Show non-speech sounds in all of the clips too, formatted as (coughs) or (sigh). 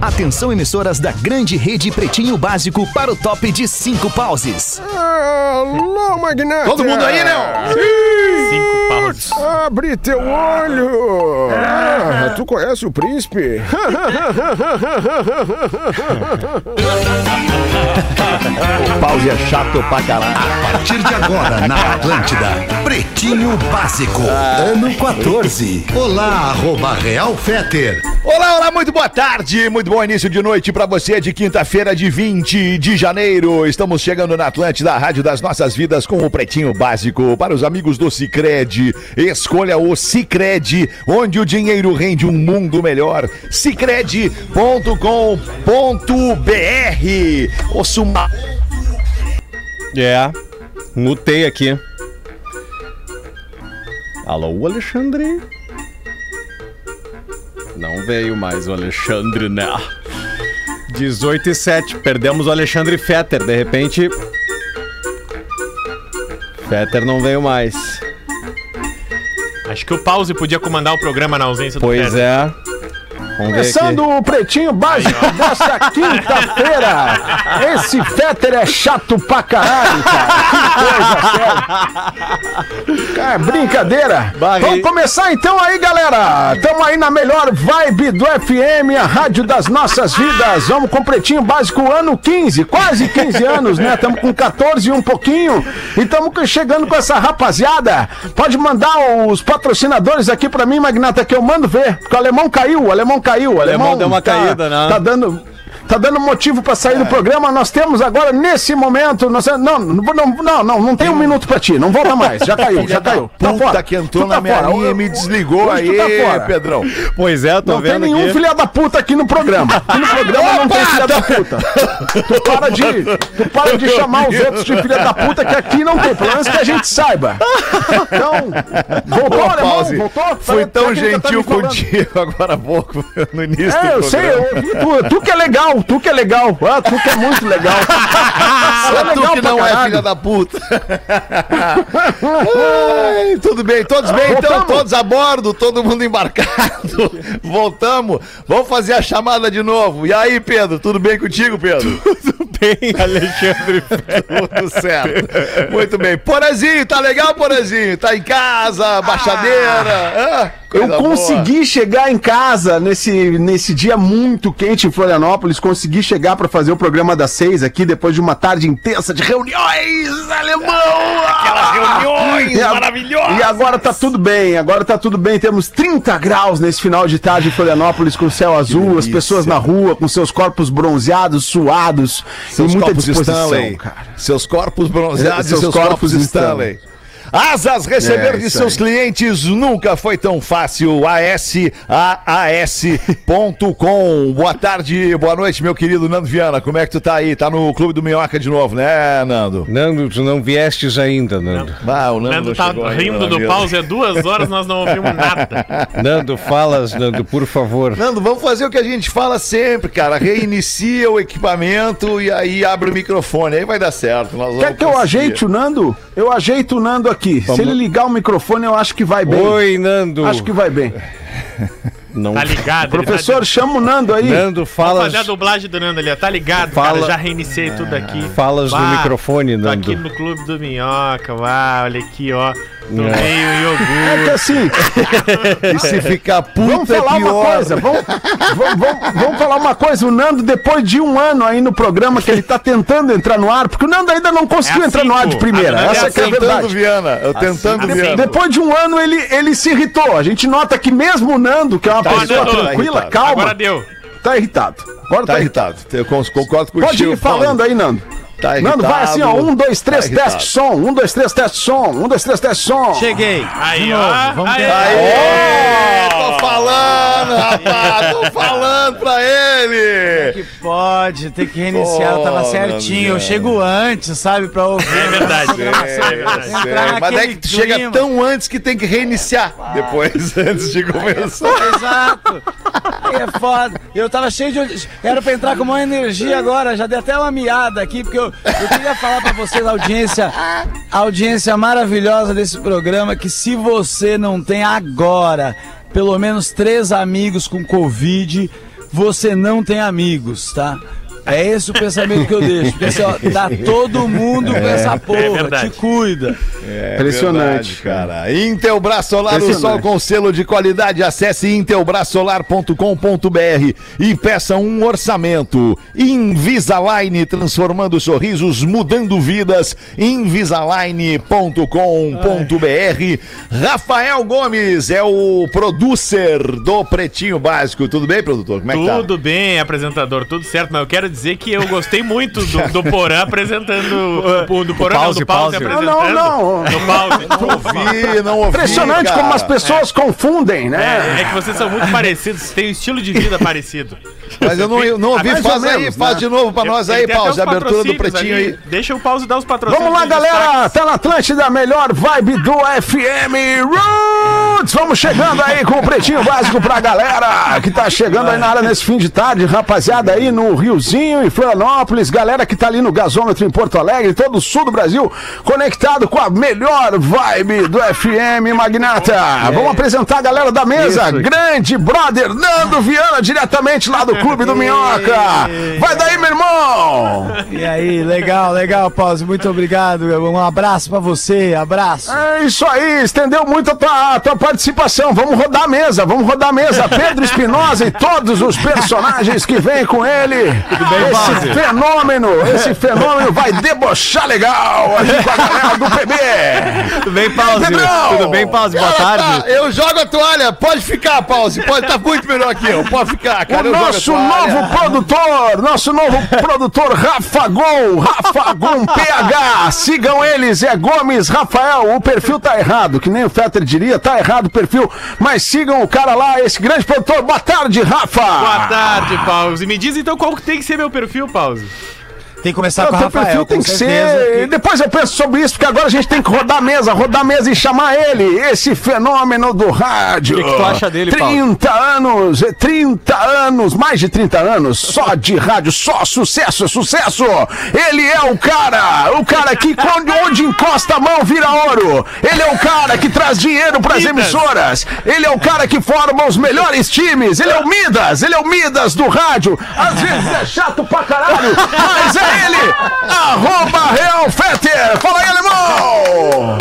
Atenção, emissoras da grande rede Pretinho Básico para o top de cinco pauses. Alô, Magnata! Todo mundo aí, Léo? Sim! Cinco pauses. Abre teu olho! Ah, tu conhece o príncipe? (laughs) Pause é chato pra caralho. A partir de agora, na Atlântida, Pretinho Básico, ano 14. Olá, arroba Real Feter. Olá, olá, muito boa tarde, muito bom início de noite pra você de quinta-feira de 20 de janeiro. Estamos chegando na Atlântida, a rádio das nossas vidas com o Pretinho Básico. Para os amigos do Cicred, escolha o Cicred, onde o dinheiro rende um mundo melhor. Cicred.com.br. O suma... É, mutei aqui. Alô, Alexandre? Não veio mais o Alexandre, né? 18 e 7, perdemos o Alexandre Fetter. De repente. Fetter não veio mais. Acho que o Pause podia comandar o programa na ausência do Pois Fetter. é. Começando o Pretinho Básico desta (laughs) quinta-feira. Esse Fetter é chato pra caralho, cara. Que coisa séria. Cara, brincadeira. Barre. Vamos começar então aí, galera. Estamos aí na melhor vibe do FM, a rádio das nossas vidas. Vamos com o Pretinho Básico ano 15, quase 15 anos, né? Estamos com 14 e um pouquinho. E estamos chegando com essa rapaziada. Pode mandar os patrocinadores aqui pra mim, Magnata, que eu mando ver. Porque o alemão caiu, o alemão caiu. O alemão deu uma tá- caída, né? Tá dando. Tá dando motivo pra sair do É. programa. Nós temos agora, nesse momento. Nós, não, não, não, não, não, não tem um minuto pra ti. Não volta mais. Já caiu, já (laughs) caiu. Tá Puta fora. que entrou Tu tá na minha fora. linha e me desligou Hoje aí, tá fora. Pedrão. Pois é, tô Não tem vendo nenhum aqui. filha da puta aqui no programa. Aqui no programa não tem filha da puta. Tu para de, tu para de chamar os outros de filha da puta que aqui não tem. Pelo menos que a gente saiba. Então, voltou, Ô, alemão? Pause, Voltou? Fui Tá- tão tá- tá me gentil cobrando. contigo (laughs) agora há pouco, no início do É, eu sei, eu tu, tu que é legal, tu que é legal. Ah, tu que é muito legal. (laughs) Só é tu legal que não é caralho. filha da puta. (laughs) Ai, tudo bem, todos bem, então, Voltamos. todos a bordo, todo mundo embarcado. (laughs) Voltamos. Vamos fazer a chamada de novo. E aí, Pedro, tudo bem contigo, Pedro? Tudo bem, Alexandre. Tudo certo. Muito bem. Porazinho, tá legal, Porazinho? Tá em casa, baixadeira? Ah, Eu consegui chegar em casa nesse, nesse dia muito quente em Florianópolis. Consegui chegar para fazer o programa das seis aqui depois de uma tarde intensa de reuniões, alemão! Aquelas reuniões E a- maravilhosas. E agora tá tudo bem, agora tá tudo bem. Temos 30 graus nesse final de tarde em Florianópolis com céu azul, as delícia. pessoas na rua com seus corpos bronzeados, suados Seus e muita corpos disposição, Stanley. cara. Seus corpos bronzeados É, seus e seus corpos corpos Stanley. Stanley. Asas, receber É, de seus aí. clientes nunca foi tão fácil. ASAAS.com. Boa tarde, boa noite, meu querido Nando Viana. Como é que tu tá aí? Tá no Clube do Minhoca de novo, né, Nando? Nando, tu não viestes ainda, Nando. Ah, o Nando, Nando não tá rindo do. Pause há duas horas, nós não ouvimos nada. (laughs) Nando, falas, Nando, por favor. Nando, vamos fazer o que a gente fala sempre, cara. Reinicia o equipamento e aí abre o microfone. Aí vai dar certo. Nós Quer vamos que eu ajeite o Nando? Eu ajeito o Nando aqui. Se ele ligar o microfone, eu acho que vai bem. Oi, Nando. Acho que vai bem. Não. Tá ligado? ele Professor, chama o Nando aí. Nando, Tá... Vamos falas, fazer a dublagem do Nando ali, ó. Tá ligado, Fala- cara? Já reiniciei tudo aqui. falas no Vá, microfone, Tô aqui Nando. no Clube do Minhoca, vá, olha aqui, ó. Tomei o É que iogurte. assim, (laughs) E se ficar vamos puta é falar uma pior. coisa. Vamos, vamos, vamos- vamos falar uma coisa. O Nando, depois de um ano aí no programa, que ele tá tentando entrar no ar, porque o Nando ainda não conseguiu É entrar no ar de cinco. primeira. Essa é que é a Tentando, verdade. Viana. Eu tentando, assim. Viana. Depois de um ano, ele, ele se irritou. A gente nota que mesmo o Nando, que é uma Tá, pessoa Nando, tranquila, irritado. calma, Agora deu. tá irritado. Agora Tá tá, irritado. irritado. Eu concordo contigo. Pode ir falando aí, Nando. Tá Nando, vai assim, ó. Um, dois, três, Tá teste som. Um, dois, três, teste som. Um, dois, três, teste som. Cheguei. Aí, ó. vamos Aí. tô falando, rapaz, tô falando pra ele. Que pode, tem que reiniciar, eu tava certinho. Eu chego antes, sabe, pra ouvir. É verdade. Entrar É verdade. Mas é que tu chega tão antes que tem que reiniciar depois, (laughs) antes de começar. Exato. É foda. Eu tava cheio de. Era pra entrar com uma energia agora, já dei até uma miada aqui, porque eu, eu queria falar pra vocês, audiência, audiência maravilhosa desse programa, que se você não tem agora pelo menos três amigos com Covid, você não tem amigos, tá? É esse o pensamento que eu deixo. Porque assim, ó, tá todo mundo com essa porra. verdade. te cuida. É Impressionante, verdade, cara. Intelbras Solar, o sol com selo de qualidade. Acesse intelbrasolar.com.br e peça um orçamento. Invisalign, transformando sorrisos, mudando vidas. Invisalign.com.br. Rafael Gomes é o producer do Pretinho Básico. Tudo bem, produtor? Como é que tá? Tudo bem, apresentador, tudo certo, mas eu quero dizer que eu gostei muito do, do Porã apresentando. O, do Porã, não, pause, do Pause pause. apresentando. Não, não. Do Pause. Não ouvi, não ouvi. Impressionante cara. como as pessoas confundem, né? É, é que vocês são muito parecidos, têm um estilo de vida parecido. Mas eu não, eu não ouvi. Faz aí, menos, faz né? de novo pra nós aí, Pause. Abertura do Pretinho ali. aí. Deixa o Pause dar os patrocínios. Vamos lá, galera! Tá na Atlântida, a melhor vibe do FM Roots! Vamos chegando aí com o pretinho básico pra galera que tá chegando aí na área nesse fim de tarde, rapaziada aí no Riozinho, em Florianópolis, galera que tá ali no gasômetro em Porto Alegre, todo o sul do Brasil, conectado com a melhor vibe do FM Magnata. Vamos apresentar a galera da mesa, grande brother Nando Viana, diretamente lá do Clube do Minhoca. Vai daí, meu irmão! E aí, legal, legal, Pause. Muito obrigado. Um abraço pra você, abraço. É isso aí, estendeu muito a tua, a tua participação. Vamos rodar a mesa, vamos rodar a mesa. Pedro Espinosa e todos os personagens que vêm com ele. Esse fenômeno, esse (laughs) fenômeno vai debochar legal aqui com a galera do PB. Tudo bem, Pause? Pedrão! Tudo bem, Pause? Boa Cara, tarde. tá, eu jogo a toalha, pode ficar, Pause. Pode tá muito melhor que eu. Pode ficar, cara. O nosso novo produtor, nosso novo produtor Rafa Gol, Rafa Gol PH. Sigam eles, é Gomes Rafael. O perfil tá errado, que nem o Fetter diria, tá errado o perfil. Mas sigam o cara lá, esse grande produtor. Boa tarde, Rafa. Boa tarde, Pause. Me diz então qual que tem que ser meu perfil, Pause. Tem que começar O com o Rafael, perfil tem com que certeza. ser. Depois eu penso sobre isso, porque agora a gente tem que rodar a mesa, rodar a mesa e chamar ele, esse fenômeno do rádio. O que que tu acha dele, Paulo? 30 anos, é 30 anos, mais de 30 anos, só de rádio, só sucesso, sucesso. Ele é o cara, o cara que quando, onde encosta a mão vira ouro. Ele é o cara que traz dinheiro pras Midas. emissoras. Ele é o cara que forma os melhores times. Ele é o Midas, ele é o Midas do rádio. Às vezes é chato pra caralho, mas é ele. Arroba Real Fetter. Fala aí, alemão.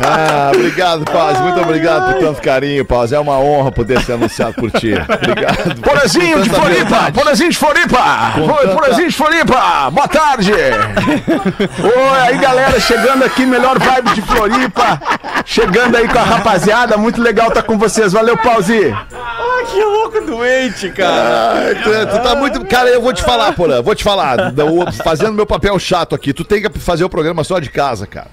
Ah, obrigado, Pause. Muito obrigado por tanto carinho, Pause. É uma honra poder ser anunciado por ti. Obrigado. Porazinho de Floripa. Porazinho de Floripa, Oi, Porazinho de Floripa, boa tarde. Oi, aí galera, chegando aqui, melhor vibe de Floripa, chegando aí com a rapaziada, muito legal estar com vocês, valeu, Que louco doente, cara. Ah, tu, tu tá muito. Cara, eu vou te falar, Porã. Vou te falar. Fazendo meu papel chato aqui. Tu tem que fazer o programa só de casa, cara.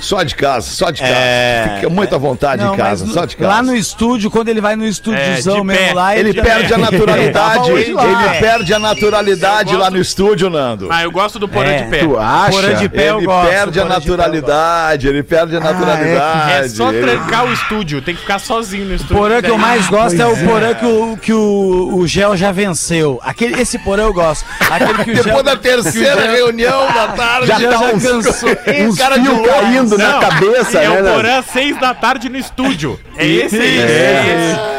Só de casa, só de casa. É. Fica muito à vontade Não, em casa, só de casa. lá no estúdio, quando ele vai no estúdiozão É, mesmo lá, Ele já- (laughs) perde a naturalidade. Ele lá. perde a naturalidade lá no estúdio, Nando. Mas eu gosto do Porã É, de pé. Tu acha? Porã de pé eu Ele gosto, perde a naturalidade, ele perde a naturalidade. É só ele- trancar o estúdio, tem que ficar sozinho no O estúdio. porã que eu mais gosto é o porã que, o, que o, o Gel já venceu. Aquele, esse porã eu gosto. Aquele que o Gel... Depois da terceira reunião da (laughs) tarde, Já já tá uns, cara de louco. Caindo na Não, cabeça, É né? o? Porã seis da tarde no estúdio. É esse aí. É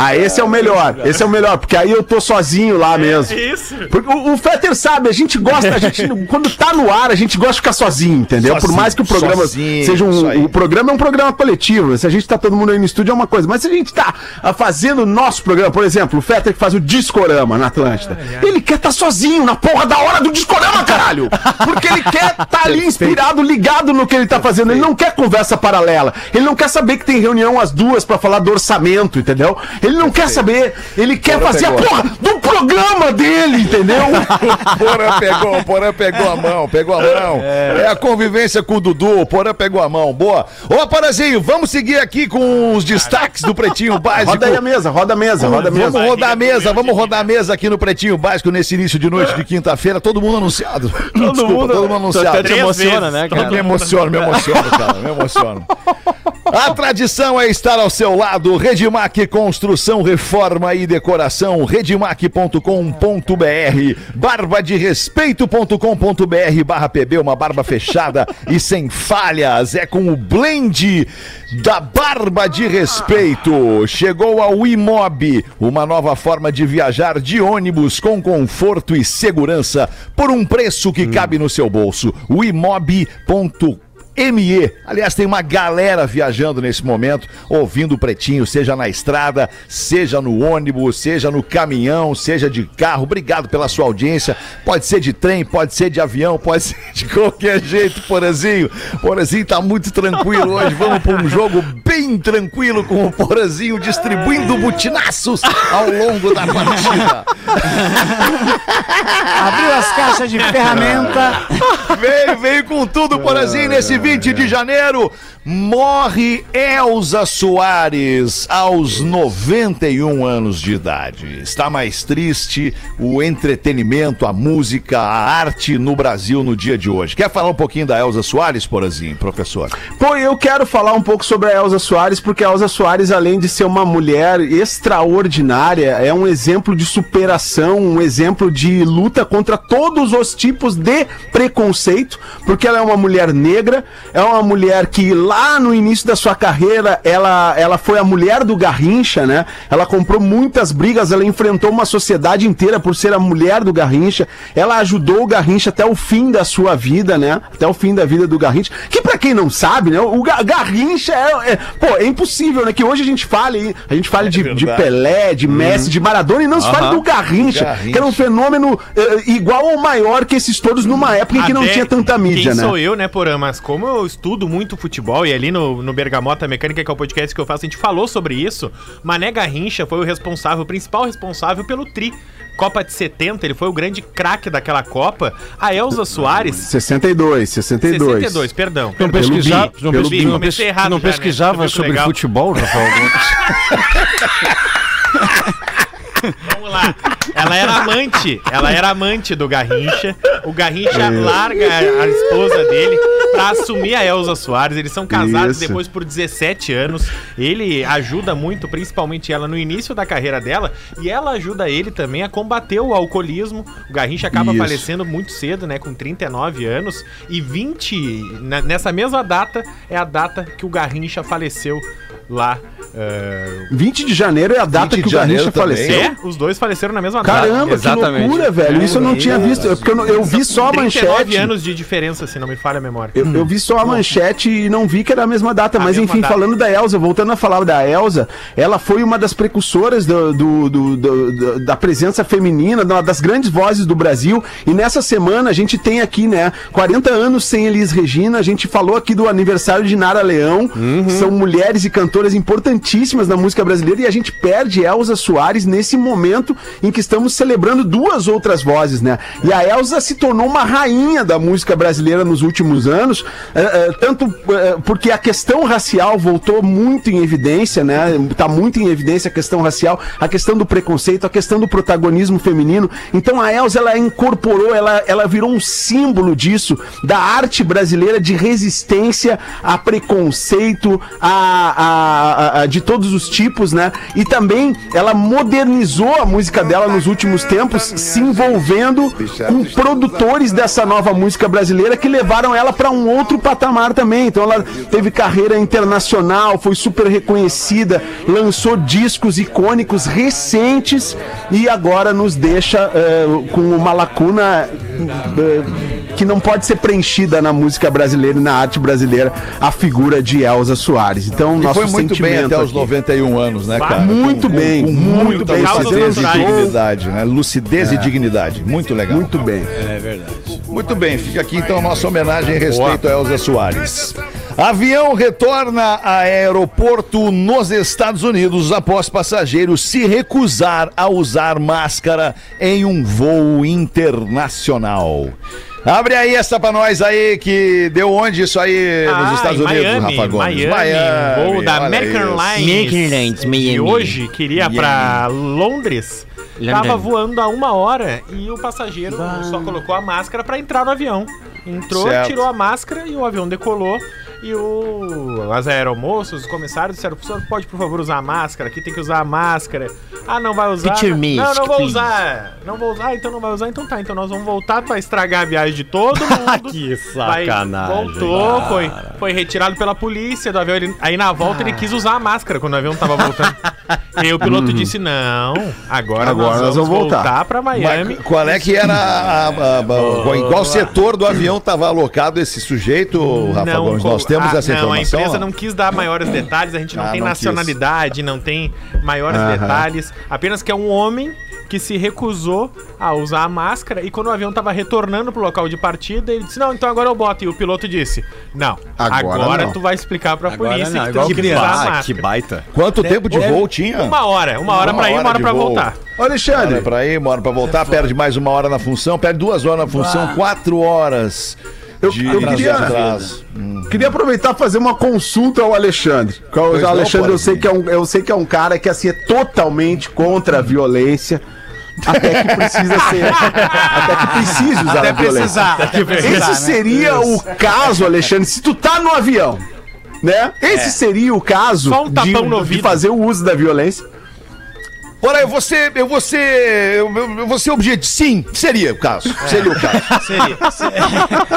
Ah, esse é o melhor, esse é o melhor, porque aí eu tô sozinho lá mesmo. Isso. Porque o, o Fetter sabe, a gente gosta, a gente, quando tá no ar, a gente gosta de ficar sozinho, entendeu? Por Sozinho, mais que o programa sozinho, seja um. O programa é um programa coletivo. Se a gente tá todo mundo aí no estúdio é uma coisa. Mas se a gente tá ah, fazendo o nosso programa, por exemplo, o Fetter que faz o Discorama na Atlântida, ele quer tá sozinho na porra da hora do Discorama, caralho! Porque ele quer tá ali inspirado, ligado no que ele tá fazendo. Ele não quer conversa paralela. Ele não quer saber que tem reunião às duas pra falar do orçamento, entendeu? Ele não quer saber. Ele quer fazer a pegou. porra do programa dele, entendeu? (laughs) Porã pegou, o Porã pegou a mão, pegou a mão. É. a convivência com o Dudu, o Porã pegou a mão. Boa. Ô, Porazinho, vamos seguir aqui com os destaques do Pretinho Básico. Roda aí a mesa, roda a mesa, roda a mesa. Vamos rodar a mesa, vamos rodar a mesa aqui no Pretinho Básico nesse início de noite de quinta-feira. Todo mundo anunciado. Todo mundo- todo mundo tu até anunciado. te emociona, né, cara? me emociono, me emociono, cara, me (laughs) emociono. A tradição é estar ao seu lado. Redmac Construção, Reforma e Decoração. Redmac.com.br Respeito.com.br barra PB, uma barba fechada e sem falhas. É com o blend da Barba de Respeito. Chegou ao Imob, uma nova forma de viajar de ônibus com conforto e segurança por um preço que cabe no seu bolso. O imob.com ME. Aliás, tem uma galera viajando nesse momento, ouvindo o Pretinho, seja na estrada, seja no ônibus, seja no caminhão, seja de carro. Obrigado pela sua audiência. Pode ser de trem, pode ser de avião, pode ser de qualquer jeito, Porazinho. Porazinho tá muito tranquilo hoje. Vamos para um jogo bem tranquilo com o Porazinho distribuindo butinaços ao longo da partida. Abriu as caixas de ferramenta. Veio, veio com tudo, Porazinho, nesse 20 de janeiro. Morre Elza Soares aos 91 anos de idade. Está mais triste o entretenimento, a música, a arte no Brasil no dia de hoje. Quer falar um pouquinho da Elza Soares, Porazinho, professor? Pô, eu quero falar um pouco sobre a Elza Soares, porque a Elza Soares, além de ser uma mulher extraordinária, é um exemplo de superação, um exemplo de luta contra todos os tipos de preconceito, porque ela é uma mulher negra, é uma mulher que lá no início da sua carreira, ela, ela foi a mulher do Garrincha, né? Ela comprou muitas brigas, ela enfrentou uma sociedade inteira por ser a mulher do Garrincha. Ela ajudou o Garrincha até o fim da sua vida, né? Até o fim da vida do Garrincha. Que pra quem não sabe, né? O Ga- Garrincha é, é- Pô, é impossível, né? Que hoje a gente fale, a gente fale de, de verdade. Pelé, de Messi, de Maradona e não se fale do Garrincha, Garrincha. que era um fenômeno eh, igual ou maior que esses todos numa época em que não Até tinha tanta mídia, quem né? sou eu, né, Porã? Mas como eu estudo muito futebol e ali no, no Bergamota Mecânica, que é o podcast que eu faço, a gente falou sobre isso. Mané Garrincha foi o responsável, o principal responsável pelo Tri. Copa de 70, ele foi o grande craque daquela Copa. A Elza Soares, 62, 62. 62, perdão. Não, Bi, não, pelo pesqui- Bi. não, errado já, né? pesquisava que sobre legal? futebol, Rafael Gomes? (laughs) Vamos lá. Ela era amante, ela era amante do Garrincha. O Garrincha larga a, a esposa dele pra assumir a Elza Soares. Eles são casados Isso. depois por 17 anos. Ele ajuda muito, principalmente ela no início da carreira dela, e ela ajuda ele também a combater o alcoolismo. O Garrincha acaba Isso. falecendo muito cedo, né, com 39 anos, e 20 na- nessa mesma data é a data que o Garrincha faleceu lá. eh, 20 de janeiro é a data 20 que o Garrincha também. faleceu. é, os dois faleceram na mesma data. Caramba, que Exatamente. loucura, velho. Isso eu não tinha visto. É porque eu, eu vi só a 39 manchete. anos de diferença, se não me falha a memória. Eu, eu vi só a manchete e não vi que era a mesma data. A Mas mesma enfim, data. falando da Elsa, voltando a falar da Elsa, ela foi uma das precursoras do, do- do- do- do- da presença feminina, uma das grandes vozes do Brasil. E nessa semana a gente tem aqui, né, 40 anos sem Elis Regina. A gente falou aqui do aniversário de Nara Leão. São mulheres e cantoras importantíssimas na música brasileira. E a gente perde Elza Soares nesse momento em que estamos celebrando duas outras vozes, né? E a Elza se tornou uma rainha da música brasileira nos últimos anos, eh, eh, tanto eh, porque a questão racial voltou muito em evidência, né? Tá muito em evidência a questão racial, a questão do preconceito, a questão do protagonismo feminino. Então a Elza ela incorporou, ela, ela virou um símbolo disso, da arte brasileira de resistência a preconceito, a, a- a- de todos os tipos, né? E também ela modernizou a música dela nos últimos tempos, se envolvendo com produtores dessa nova música brasileira que levaram ela para um outro patamar também. Então ela teve carreira internacional, foi super reconhecida, lançou discos icônicos recentes e agora nos deixa eh, com uma lacuna eh, que não pode ser preenchida na música brasileira e na arte brasileira, a figura de Elza Soares. Então, nosso foi muito bem até os aqui. 91 anos, né, cara? Muito bem, com muito muita bem. lucidez e dignidade, né? Lucidez e dignidade. Muito legal. Muito bem. Muito bem, fica aqui então a nossa homenagem e respeito a Elza Soares. Avião retorna a aeroporto nos Estados Unidos após passageiro se recusar a usar máscara em um voo internacional. Abre aí essa pra nós aí, que deu onde isso aí nos Ah, Estados em Unidos, Miami, Rafa Gomes? Miami, voo da American. Airlines. Airlines, E Miami. hoje queria pra Londres. London. Tava voando há uma hora e o passageiro só colocou a máscara pra entrar no avião. Entrou, Certo. tirou a máscara e o avião decolou. E o, as aeromoças, os comissários disseram, senhor pode, por favor, usar a máscara? Aqui tem que usar a máscara. Ah, não vai usar? Picture não, mask, não vou please. usar. Não vou usar, então não vai usar. Então tá, então nós vamos voltar pra estragar a viagem de todo (laughs) mundo. Que Vai- sacanagem. voltou, foi, foi retirado pela polícia do avião. Ele- aí na volta ele quis usar a máscara quando o avião tava voltando. e (laughs) aí o piloto disse: Não, agora, Agora nós vamos voltar." pra Miami. Mas qual é que era a, a- a- (laughs) a- em qual setor do avião estava alocado esse sujeito, Rafa Não, Gomes? Nós temos a- essa Não, a informação? empresa não quis dar maiores detalhes, a gente não Ah, tem não quis. nacionalidade, não tem maiores Aham. detalhes. Apenas que é um homem que se recusou a usar a máscara e quando o avião tava retornando pro local de partida, ele disse: Não, então agora eu boto. E o piloto disse: Não, Agora agora, não. tu vai explicar pra Agora polícia não, que tu que criança. usar a Ah, máscara. que baita. Quanto tempo de Deve- voo tinha? Uma hora, uma hora Uma pra ir, uma hora voo. voltar. Ô, Alexandre, pra ir, uma hora pra voltar, perde mais uma hora na função, perde duas horas na função, quatro horas Eu- de, eu queria- atraso. Queria aproveitar e fazer uma consulta ao Alexandre. O Pois não, Alexandre, eu sei, que é um, eu sei que é um cara que assim, é totalmente contra a violência. Até que precisa ser. (laughs) até que precise usar Até a violência. Até precisar, Esse né? seria o caso, Alexandre, se tu tá no avião. Né? Esse seria o caso um de, de fazer o uso da violência. Ora, eu vou ser, eu vou ser, eu, eu- vou ser objetivo. Sim, seria o caso. Seria o caso. Seria.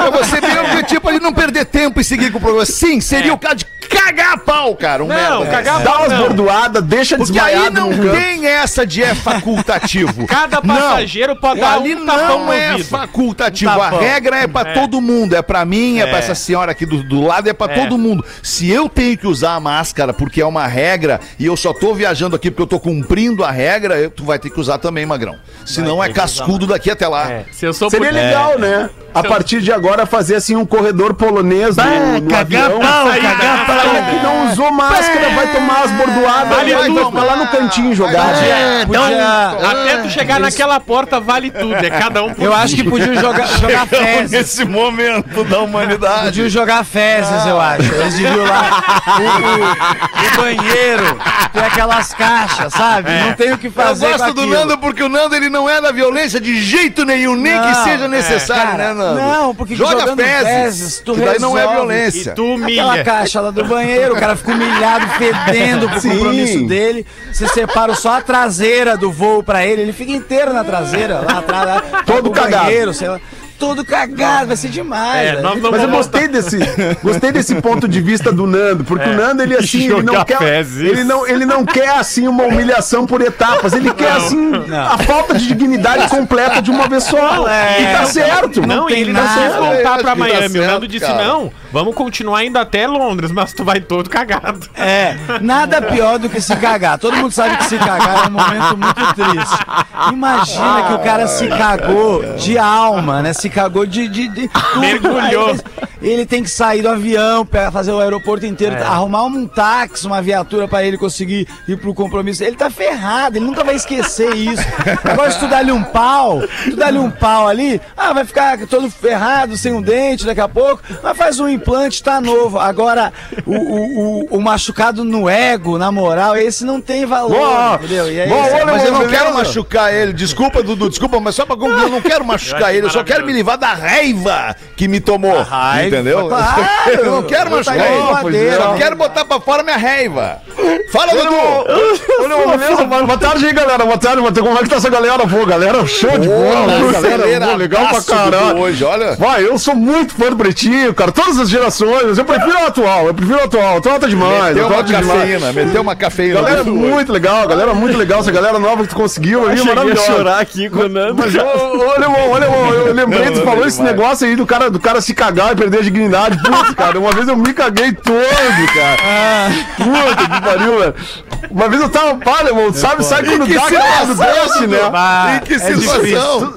Eu vou ser bem objetivo pra não perder tempo e seguir com o programa. Sim, seria o caso de cagar a pau, cara. Um Não, merda. cagar a Dá pau umas não. bordoadas, deixa Porque aí desmaiado não num canto. tem essa de é facultativo. (laughs) Cada passageiro pode dar Ali um tapão não no é ouvido. facultativo. Um a regra é pra todo mundo. É pra mim, é, pra essa senhora aqui do, do lado, é pra É. todo mundo. Se eu tenho que usar a máscara porque é uma regra e eu só tô viajando aqui porque eu tô cumprindo a regra, eu- tu vai ter que usar também, Magrão. Senão é cascudo daqui até lá. É, se eu sou Seria legal, né? A partir de agora fazer assim um corredor polonês no, no avião. pau, cagar pau. cara que não usou máscara vai tomar as bordoadas Vale e vai tudo. ficar lá no cantinho jogar. Podia- podia- Até tu chegar naquela porta vale tudo, é cada um por eu acho que podiam jogar, (laughs) jogar fezes. Nesse momento da humanidade. Podiam jogar fezes, eu acho. Eles deviam lá. O, o- o banheiro tem aquelas caixas, sabe? Não tem o que Eu fazer. gosto com do aquilo. Nando porque o Nando ele não é da violência de jeito nenhum, nem que Não, seja necessário, cara, né, Nando? Não, porque joga jogando fezes, fezes, tu que daí não é violência. E tu Aquela humilha. caixa lá do banheiro, o cara fica humilhado, fedendo pro (laughs) Sim. compromisso dele. Você separa só a traseira do voo pra ele, ele fica inteiro na traseira, lá atrás, lá, Todo cagado. banheiro, sei lá. Todo cagado, vai ser demais. É, nós não Mas eu gostei desse, gostei desse ponto de vista do Nando, porque o Nando ele (laughs) assim, ele não quer, fezes. ele não, ele não quer assim uma humilhação por etapas, ele quer assim a falta de dignidade completa de uma vez só. é. e tá certo. Não, Não e tem ele não quis voltar pra tá Miami. o certo, Nando disse: cara. não, vamos continuar indo até Londres, mas tu vai todo cagado. É, nada pior do que se cagar. Todo mundo sabe que se cagar é um momento muito triste. Imagina que o cara se cagou de alma, né? Se cagou de. de, de tudo. Mergulhou. Ele tem que sair do avião, fazer o aeroporto inteiro, arrumar um táxi, uma viatura pra ele conseguir ir pro compromisso. Ele tá ferrado, ele nunca vai esquecer isso. Agora, se tu dá-lhe um pau, tu dá-lhe um pau ali, ah, vai ficar todo ferrado, sem um dente daqui a pouco, mas faz um implante, tá novo. Agora, o, o, o, o machucado no ego, na moral, esse não tem valor, Boa. entendeu? E é Boa, olha, Mas eu não quero machucar ele. Desculpa, Dudu, desculpa, mas só pra concluir, eu não quero machucar ele. Eu só quero me livrar da raiva que me tomou. raiva, entendeu? claro. (laughs) Eu não quero machucar ele. madeira. Só quero botar pra fora minha raiva. Fala, Dudu! Boa boa tarde aí, galera. Boa tarde, boa tarde. como é que tá essa galera? Pô, galera, show de bola, galera. Legal pra caralho. Hoje, olha. Vai, eu sou muito fã do Pretinho, cara. Todas as gerações. Eu prefiro o atual, eu prefiro o atual. Atual tá demais. Meteu atual uma tá demais. cafeína, meteu uma cafeína. Galera, muito legal, galera, muito legal. Essa galera nova que tu conseguiu aí, a maravilhosa. chorar aqui com o Nando. Mas, olha, irmão, olha, irmão, eu lembrei, tu falou não, esse demais. negócio aí do cara, do cara se cagar e perder a dignidade. Putz, cara, uma vez eu me caguei todo, cara. Puta que pariu, velho. Uma vez eu tava, para, irmão, sabe, sabe quando que dá quando situação, desce, né? Ah, Em que é situação?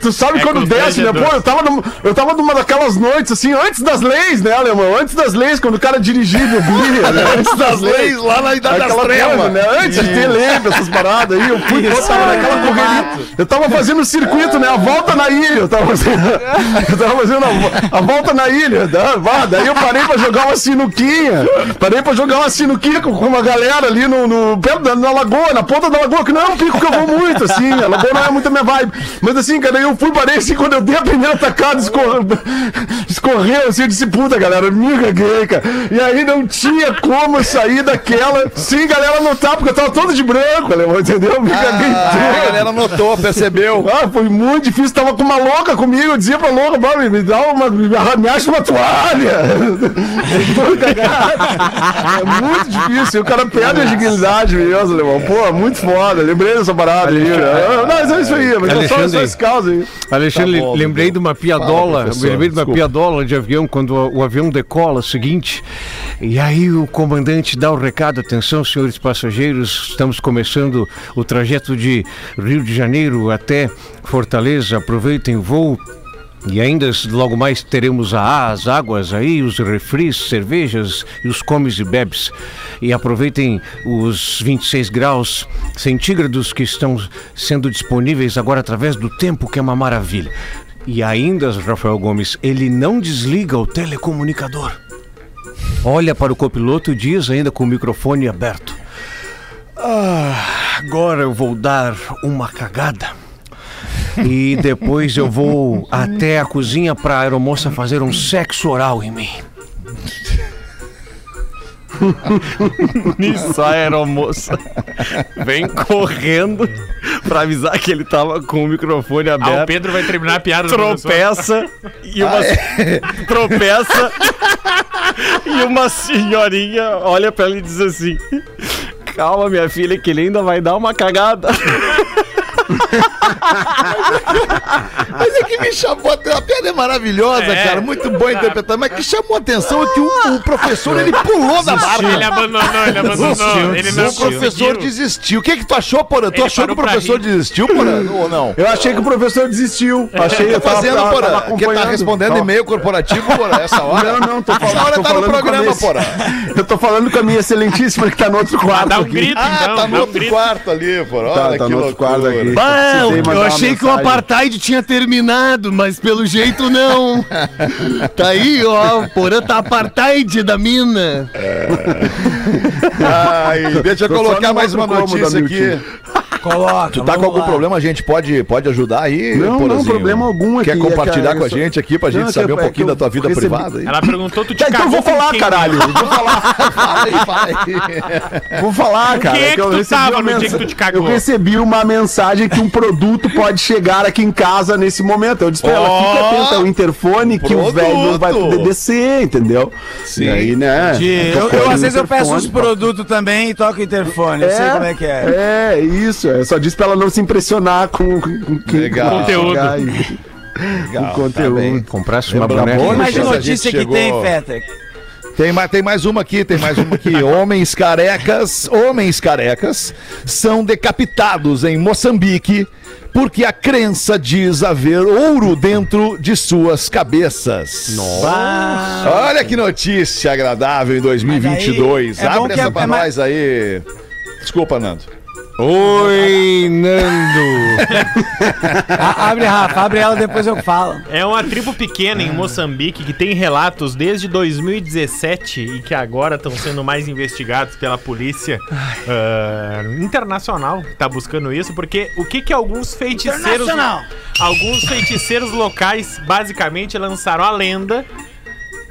Tu sabe quando desce, né? Pô, eu tava, num- eu tava numa daquelas noites, assim, antes das leis, né, alemão? Antes das leis, quando o cara dirigia e bebia, (laughs) né? Antes das leis. lá na Idade das Trevas. né? Antes de ter lei, essas paradas aí, eu fui, eu tava naquela correria. Eu tava fazendo o circuito, né? A volta na ilha. Eu tava fazendo, eu tava fazendo a, a volta na ilha. Tá? Vá, daí eu parei pra jogar uma sinuquinha. Parei pra jogar uma sinuquinha com com uma galera ali no, no perto da na lagoa, na ponta da lagoa, que não é um pico que eu vou muito, assim. A lagoa não é muito a minha vibe. Mas assim, cara, eu fui, parei assim, quando eu dei a primeira tacada, escorreu, (laughs) escorreu assim, eu disse, puta, galera, me caguei, cara. E aí não tinha como eu sair daquela sem galera notar, porque eu tava todo de branco, alemão, entendeu? Me caguei Ah, a galera notou, percebeu. (laughs) Ah, foi muito difícil, tava com uma louca comigo, eu dizia pra louca, "Bora, me dá uma, me me acha uma toalha. (laughs) É muito difícil, o cara perde a agilidade mesmo, alemão. Pô, muito foda, lembrei dessa parada aí. né? Não, mas é isso aí, mas é só, só esse caso aí. Alexandre, Tá lembrei de uma piadola, Fala, lembrei de uma desculpa. piadola de avião quando o, o avião decola, seguinte, e aí o comandante dá o recado, atenção senhores passageiros, estamos começando o trajeto de Rio de Janeiro até Fortaleza, aproveitem o voo, e ainda logo mais teremos a, as águas aí, os refris, cervejas e os comes e bebes. E aproveitem os 26 graus centígrados que estão sendo disponíveis agora através do tempo, que é uma maravilha. E ainda, Rafael Gomes, ele não desliga o telecomunicador. Olha para o copiloto e diz ainda com o microfone aberto. Ah, agora eu vou dar uma cagada. E depois eu vou até a cozinha pra aeromoça fazer um sexo oral em mim. (laughs) Nisso a aeromoça vem correndo pra avisar que ele tava com o microfone Ah, o aberto. Pedro vai terminar a piada tropeça e uma (laughs) tropeça e uma senhorinha olha pra ela e diz assim: Calma, minha filha, que ele ainda vai dar uma cagada. (laughs) (laughs) Mas é que me chamou a a piada é maravilhosa, É. cara. Muito bom interpretar. Mas que chamou a atenção é que o, o professor ele pulou da barca. Ele abandonou, ele abandonou. Ele não o professor desistiu. O que que tu achou, Porã? Tu Ele achou que o professor desistiu, Porã? Ou não? Eu achei que o professor desistiu. Achei, eu Tá tava, fazendo, tava, Porã? tava Que tá respondendo e-mail corporativo, Porã, essa hora? Não, não, tô falando. Essa hora tô tá no falando com a programa, minha- Porã. (laughs) Eu tô falando com a minha excelentíssima que tá no outro quarto. Dá um aqui. grito, Ah, então. tá dá no um outro grito. quarto ali, Porã. Tá, Olha tá que no outro quarto aqui. Mandar eu achei que o apartheid tinha terminado, mas pelo jeito não. (laughs) Tá aí, ó, o Porã tá apartheid da mina. Ai, deixa eu Tô colocar mais uma notícia aqui. Coloca. Tu tá com algum lá. problema? A gente pode, pode ajudar aí, Não, não, problema algum Quer aqui, compartilhar é que com a gente aqui pra Não, gente é saber um é pouquinho da tua vida recebi- privada aí? Ela perguntou, tu te Tá, então eu vou falar, quem? caralho. Vou falar, Fala aí, fala aí. (laughs) vou falar, cara. quem é que eu tu recebi tava uma no dia que tu te cagou? Eu recebi uma mensagem que um produto pode chegar aqui em casa nesse momento. Eu disse pra ela, fica atenta ao interfone que o velho não vai poder descer, entendeu? Sim. E aí, né? Eu, às vezes eu peço uns produtos também e toco o interfone. Eu sei como é que é. É, isso. Eu só disse pra ela não se impressionar com, com, com Legal. com Conteúdo. chegar aí. Legal, conteúdo. tá bem. Comprasse uma boneca. mais de Notícia, que tem, chegou- Fetter. Tem mais, tem mais uma aqui, tem mais uma aqui. (laughs) Homens carecas, homens carecas são decapitados em Moçambique porque a crença diz haver ouro dentro de suas cabeças. Nossa. Olha que notícia agradável em 2022. Mas aí é Abre essa é- pra é mais- nós aí. Desculpa, Nando. Oi, Nando. (laughs) A- abre, Rafa, abre ela, depois eu falo. É uma tribo pequena em Moçambique que tem relatos desde 2017 e que agora estão sendo mais investigados pela polícia ah, internacional que tá buscando isso, porque o que que alguns feiticeiros Internacional. alguns feiticeiros locais basicamente lançaram a lenda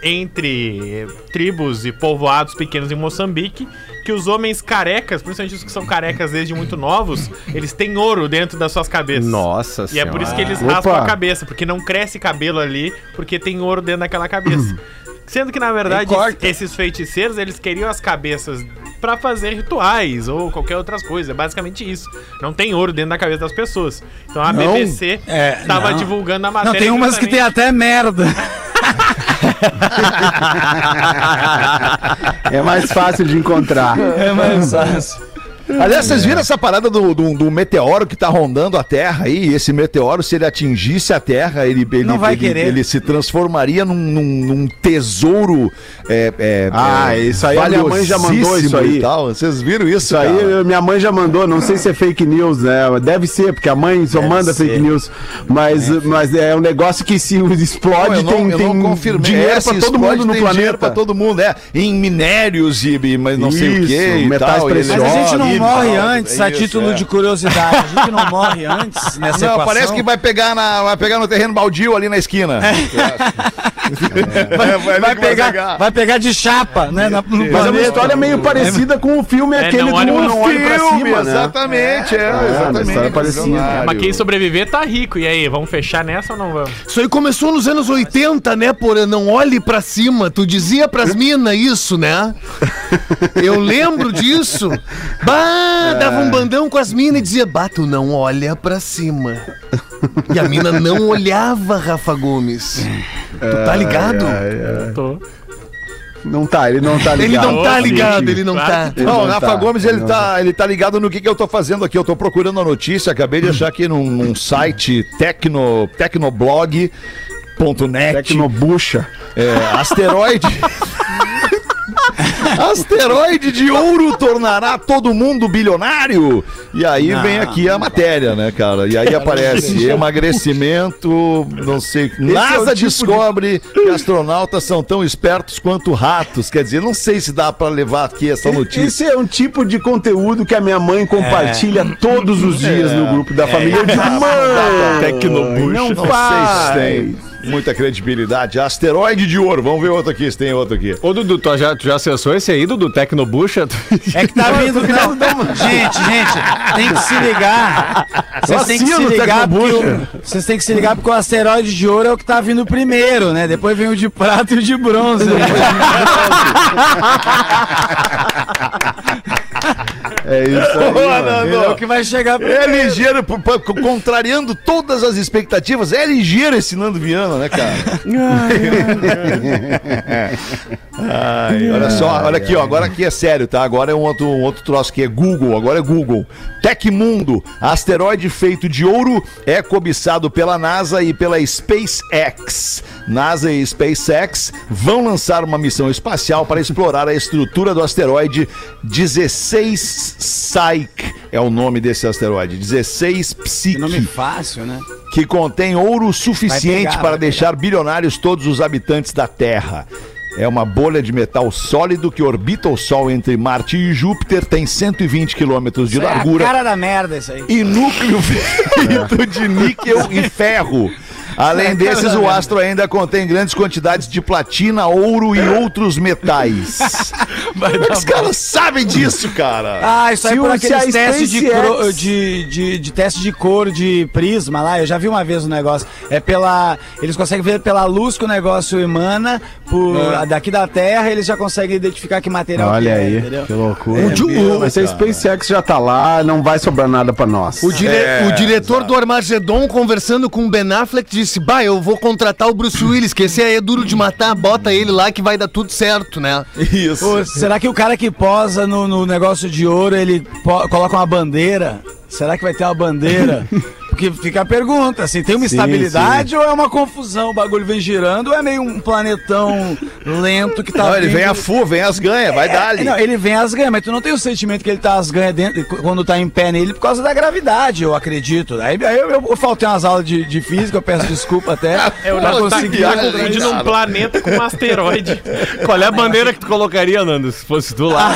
entre tribos e povoados pequenos em Moçambique que os homens carecas, principalmente os que são carecas desde muito novos, eles têm ouro dentro das suas cabeças. Nossa E é por isso que eles Opa. raspam a cabeça, porque não cresce cabelo ali, porque tem ouro dentro daquela cabeça. Sendo que, na verdade, esses feiticeiros, eles queriam as cabeças pra fazer rituais ou qualquer outras coisa. É basicamente isso. Não tem ouro dentro da cabeça das pessoas. Então a Não? BBC É, tava não. divulgando a Não, matéria. tem umas que tem até merda. (laughs) É mais fácil de encontrar. É mais fácil. Aliás, vocês viram essa parada do, do, do meteoro que tá rondando a Terra aí? Esse meteoro, se ele atingisse a Terra, ele, ele, Não vai ele, querer. ele se transformaria num, num- num tesouro. É, é, Ah, é, isso aí a minha mãe já mandou isso aí. e tal. Vocês viram isso? Isso aí cara? minha mãe já mandou, não sei se é fake news, né? Deve ser, porque a mãe só manda ser. fake news. Mas, mas é um negócio que se explode, eu não, tem, eu tem não confirmei. dinheiro É, pra todo mundo no tem planeta. dinheiro pra todo mundo, é. Em minérios e, mas não sei o Isso, quê. e metais tal, preciosos. Mas a gente não e morre antes, é a isso, título é. de curiosidade. A gente não morre antes (laughs) nessa Não, equação. parece que vai pegar, na, vai pegar no terreno baldio ali na esquina. vai, (laughs) É, vai vai vai pegar, pegar. vai pegar de chapa, né? na- no Mas é uma história meio parecida com o filme É, aquele não olhe do Não Olhe Pra Cima, né? Exatamente, é, uma exatamente. história parecida. Mas quem sobreviver tá rico. E aí, vamos fechar nessa ou não vamos? Isso aí começou nos anos 80, né, porra? Não olhe pra cima. Tu dizia pras minas isso, né? Eu lembro disso. Bah, dava um bandão com as minas e dizia, bah, tu não olha pra cima. (laughs) E a mina não olhava, Rafa Gomes. Tu tá ligado? Tô. Não tá, ele não tá ligado. Ele não tá ligado, ele não Claro tá. que Não, Rafa tá, Gomes, ele ele não tá, ele tá ligado no que, que eu tô fazendo aqui. Eu tô procurando a notícia, acabei de achar aqui num, num site tecno, tecnoblog.net. Tecnobucha. É, asteroide. (laughs) asteroide de ouro tornará todo mundo bilionário? E aí vem aqui a matéria, né, cara? E aí aparece emagrecimento, não sei. NASA descobre que astronautas são tão espertos quanto ratos. Quer dizer, não sei se dá pra levar aqui essa notícia. Esse é um tipo de conteúdo que a minha mãe compartilha todos os dias no grupo da família. Eu digo, (laughs) mãe, não Não sei se tem muita credibilidade. Asteroide de ouro. Vamos ver outro aqui, se tem outro aqui. Ô, Dudu, tu já, tu já acessou esse aí, Dudu, Tecnobucha? É que tá (laughs) vindo. Não, gente, gente, tem que se ligar. Vocês têm que se ligar porque Tecnobucha. o, vocês têm que se ligar porque o asteroide de ouro é o que tá vindo primeiro, né? Depois vem o de prata e o de bronze. né? (laughs) (laughs) É isso aí. (laughs) É o que vai chegar É primeiro. ligeiro, p- p- contrariando todas as expectativas. É ligeiro esse Nando Viana, né, cara? Ai, (laughs) olha só, olha aqui, ó. Agora aqui é sério, tá? Agora é um outro, um outro troço que é Google. Agora é Google. Tecmundo. Asteroide feito de ouro é cobiçado pela NASA e pela SpaceX. NASA e SpaceX vão lançar uma missão espacial para explorar a estrutura do asteroide 16 Psyche. É o nome desse asteroide. 16 Que nome Psyche fácil, né? que contém ouro suficiente pegar, para deixar bilionários todos os habitantes da Terra. É uma bolha de metal sólido que orbita o Sol entre Marte e Júpiter, tem 120 quilômetros de Isso é a largura cara da merda isso aí. e núcleo (laughs) feito de níquel e ferro. Além desses, o astro ainda contém grandes quantidades de platina, ouro e outros metais. Como é que os caras sabem disso, cara? Ah, isso aí Se por o- aqueles testes de, cro- de, de, de teste de cor de prisma lá, eu já vi uma vez o negócio. É pela. Eles conseguem ver pela luz que o negócio emana por, daqui da Terra, eles já conseguem identificar que material Olha que é, aí, entendeu? que loucura. É mesmo, Mas se a SpaceX já tá lá, não vai sobrar nada pra nós. O, dire- É, o diretor do Armagedon conversando com o Ben Affleck disse: Bah, eu vou contratar o Bruce Willis, que esse aí é duro de matar, bota ele lá que vai dar tudo certo, né? Isso. Pô, será que o cara que posa no, no negócio de ouro, ele coloca uma bandeira? Será que vai ter uma bandeira? (laughs) Porque fica a pergunta, assim, tem uma estabilidade ou é uma confusão? O bagulho vem girando ou é meio um planetão (laughs) lento que tá Não, ele vindo- vem a fu, vem as ganhas, vai dar ali. É, Não, ele vem as ganhas, mas tu não tem o sentimento que ele tá as ganhas dentro, quando tá em pé nele por causa da gravidade, eu acredito. Aí, aí eu, eu, eu faltei umas aulas de, de física, eu peço desculpa até. (laughs) É, o pra Nando tá, tá confundindo um planeta com um asteroide. (laughs) Qual é a bandeira que tu colocaria, Nando, se fosse tu lá?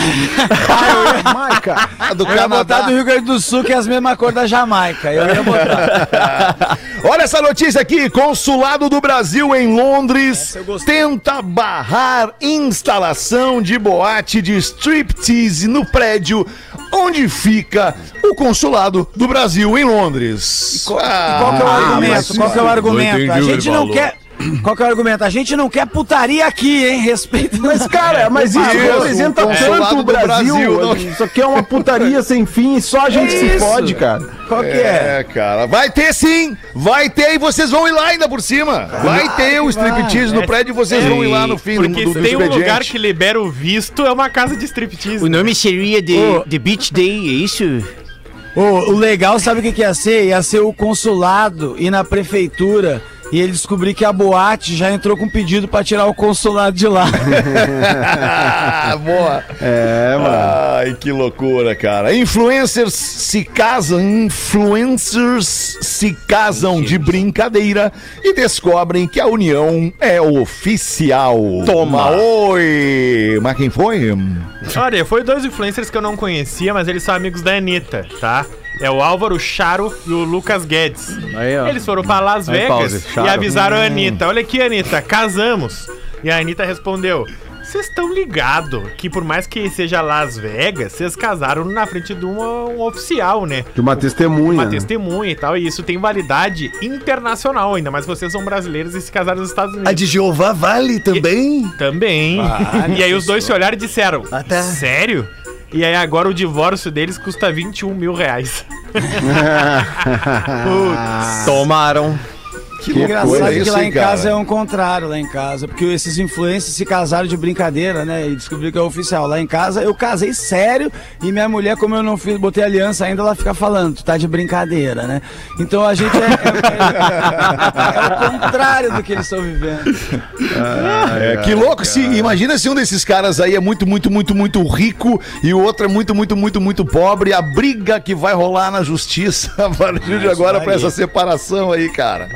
Jamaica. do Eu ia botar do Rio Grande do Sul, que é as mesmas cores da Jamaica. Eu ia botar. (laughs) Olha essa notícia aqui: Consulado do Brasil em Londres tenta barrar instalação de boate de striptease no prédio onde fica o Consulado do Brasil em Londres. Qual que é o Ah, argumento? Qual que é o argumento? A gente não quer. (coughs) Qual que é o argumento? A gente não quer putaria aqui, hein? Respeita. Mas, cara, mas isso Isso, representa o consulado tanto o do Brasil. Brasil, não- Isso aqui é uma putaria (laughs) sem fim, só a gente se isso? fode, cara. Qual que é? É, cara. Vai ter sim! Vai ter e vocês vão ir lá ainda por cima. Vai ter o striptease no É, prédio e vocês é, vão ir lá no fim do, Porque do, se do tem um lugar que libera o visto, é uma casa de striptease. O nome seria The, Ô. The Beach Day, é isso? Ô, o legal, sabe o que, que ia ser? Ia ser o consulado ir na prefeitura e ele descobrir que a boate já entrou com pedido pra tirar o consulado de lá. (laughs) Boa. É, mano. Ai, que loucura, cara. Influencers se casam, influencers se casam de brincadeira e descobrem que a união é oficial. Toma. Oi! Mas quem foi? Olha, foi dois influencers que eu não conhecia, mas eles são amigos da Anitta, tá? É o Álvaro Charo e o Lucas Guedes. Aí, ó. Eles foram pra Las Aí, Vegas pause, Charo. e avisaram a Anitta: Olha aqui, Anitta, casamos. E a Anitta respondeu: Vocês estão ligados que por mais que seja Las Vegas, vocês casaram na frente de uma, um oficial, né? De uma testemunha. Uma né? testemunha e tal, e isso tem validade internacional, ainda mais vocês são brasileiros e se casaram nos Estados A Unidos. de Jeová vale também? Também. e aí os dois se olharam e disseram: Ah, tá. Sério? E aí agora o divórcio deles custa 21 mil reais. (laughs) Tomaram. Que Engraçado que isso, lá em casa cara? é um contrário, lá em casa. Porque esses influencers se casaram de brincadeira, né? E descobriram que é oficial. Lá em casa eu casei sério e minha mulher, como eu não fiz, botei aliança ainda, ela fica falando, tu tá de brincadeira, né? Então a gente é, é- é- é o contrário do que eles estão vivendo. É, que louco, se, imagina se um desses caras aí é muito, muito, muito, muito rico e o outro é muito, muito, muito, muito pobre, a briga que vai rolar na justiça (laughs) a partir de agora pra essa separação aí, cara.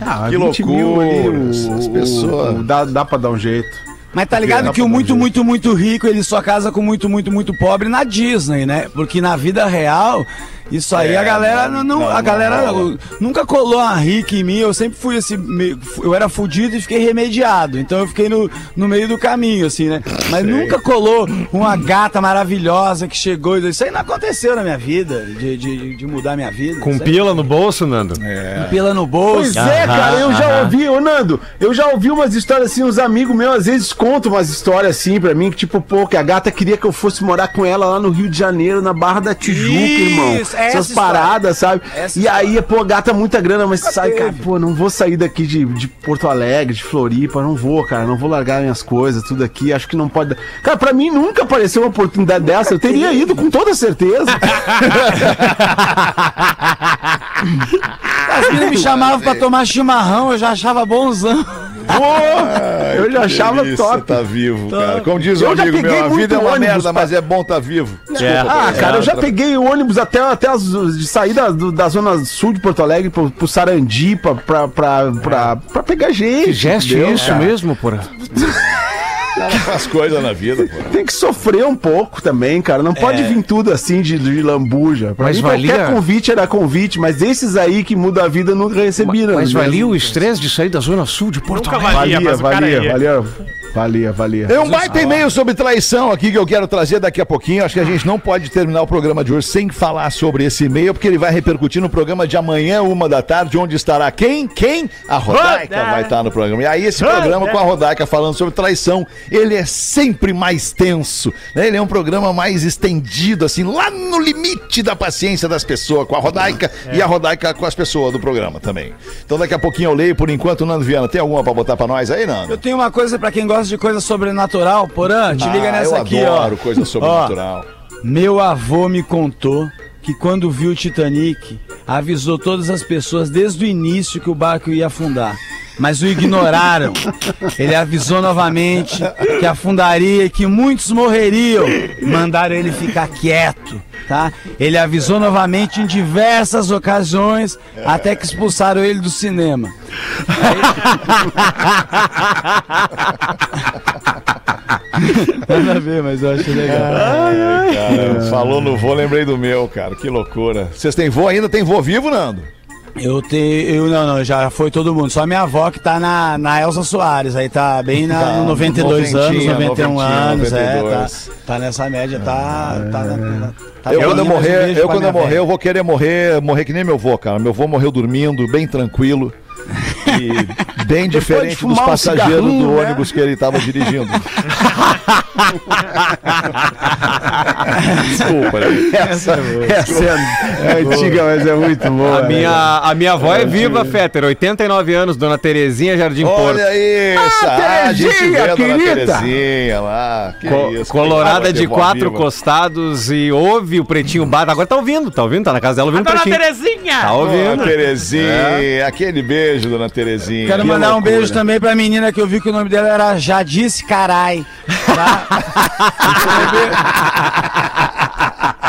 Ah, Que 20 mil ali, loucura, essas o- pessoas. dá, dá pra dar um jeito. Mas tá ligado que o muito, muito, muito rico, ele só casa com muito, muito, muito pobre na Disney, né? Porque na vida real, isso aí É, a galera não, não, não, a não galera rola. nunca colou uma rica em mim, eu sempre fui esse meio- eu era fudido e fiquei remediado. Então eu fiquei no, no meio do caminho assim, né? Mas nunca colou uma gata maravilhosa que chegou e disse, isso aí não aconteceu na minha vida, de, de, de mudar minha vida. Com pila no bolso, Nando? com pila no bolso. Pois é, cara, eu já ouvi, ô Nando, eu já ouvi umas histórias assim, uns amigos meus às vezes contam umas histórias assim pra mim, que tipo, pô, que a gata queria que eu fosse morar com ela lá no Rio de Janeiro, na Barra da Tijuca, Isso, irmão. Essa Essas paradas, sabe? Essa e aí, pô, gata, muita grana, mas sabe, cara, teve. pô, não vou sair daqui de, de Porto Alegre, de Floripa, não vou, cara, não vou largar minhas coisas, tudo aqui, acho que não pode. dar. Cara, pra mim nunca apareceu uma oportunidade dessa, eu teria ido com toda certeza. (laughs) As meninas me chamavam pra tomar chimarrão, eu já achava bonzão. Pô, eu já achava Delícia, top. Tá vivo, cara. Como diz o Eu já amigo meu, peguei a vida é uma ônibus merda, pra- mas é bom tá vivo. Ah, cara, eu já peguei ônibus até, até as, de sair da, do- da zona sul de Porto Alegre pro, pro Sarandi pra, pra, pra, pra, pra pegar gente. Fizeste entendeu, isso cara? mesmo, porra? (laughs) Ela faz coisa na vida, pô. Tem que sofrer um pouco também, cara. Não pode vir tudo assim de, de lambuja. Pra Mas mim, valia- qualquer convite era convite, mas esses aí que mudam a vida nunca receberam. Mas né? valia o estresse de sair da zona sul de Porto Alegre? valia, Valia, mas valia, ia. Valia, valia. Tem um baita e-mail sobre traição aqui que eu quero trazer daqui a pouquinho. Acho que a gente não pode terminar o programa de hoje sem falar sobre esse e-mail, porque ele vai repercutir no programa de amanhã, uma da tarde, onde estará quem? Quem? A Rodaica vai estar no programa. E aí, esse programa com a Rodaica falando sobre traição, ele é sempre mais tenso. né? Ele é um programa mais estendido, assim, lá no limite da paciência das pessoas, com a Rodaica e a Rodaica com as pessoas do programa também. Então, daqui a pouquinho eu leio. Por enquanto, Nando Viana, tem alguma pra botar pra nós aí, Nando? Eu tenho uma coisa pra quem gosta de coisa sobrenatural, Porã, te liga Ah, nessa eu aqui, adoro ó. coisa sobrenatural. Meu avô me contou que quando viu o Titanic, avisou todas as pessoas desde o início que o barco ia afundar. Mas o ignoraram. Ele avisou novamente que afundaria e que muitos morreriam. Mandaram ele ficar quieto, tá? Ele avisou novamente em diversas ocasiões, até que expulsaram ele do cinema. Nada a ver, mas eu acho legal. Cara, falou no vô, lembrei do meu, cara. Que loucura. Vocês têm vô ainda? Tem vô vivo, Nando? Eu tenho. Eu, não, não, já foi todo mundo. Só minha avó que tá na, na Elza Soares. Aí tá bem na, (laughs) Tá, no 92 anos, noventinha, 91 noventinha, anos. É, 92. tá, tá nessa média, tá. tá, na- tá eu bem, quando eu um morrer, eu quando eu morrer, eu vou querer morrer, morrer que nem meu vô, cara. Meu vô morreu dormindo, bem tranquilo. E (laughs) bem diferente dos um passageiros cigarrinho, do né? ônibus que ele estava dirigindo. (laughs) Desculpa, né? Essa, essa é, é antiga, mas é muito boa. A né? minha, a minha avó é viva, Fetter, 89 anos, dona Terezinha Jardim Porto. Olha isso! Ah, a gente vê Terezinha, a dona querida. Terezinha lá. Que Co- isso, colorada que de quatro viva. costados e ouve o pretinho bata. Agora tá ouvindo, tá ouvindo? Tá na casa dela ouvindo o Dona pretinho. Terezinha! Tá Dona ouvindo? Terezinha, aquele beijo, dona Terezinha. Quero Que mandar um loucura. beijo também pra menina que eu vi que o nome dela era Jadice Carai. (laughs) Tá? (laughs)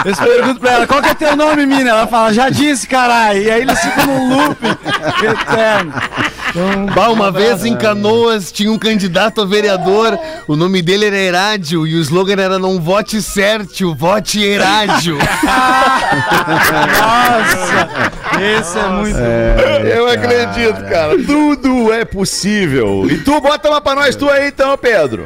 Eu pergunto pra ela, qual que é teu nome, mina? Ela fala, Jadice, carai. E aí eles ficam num loop eterno. Bah, uma vez em Canoas tinha um candidato a vereador, o nome dele era Herádio e o slogan era não vote Sértio, vote Herádio. Nossa, esse é muito Eu acredito, cara. Tudo é possível. E tu bota uma pra nós, tu aí então, Pedro.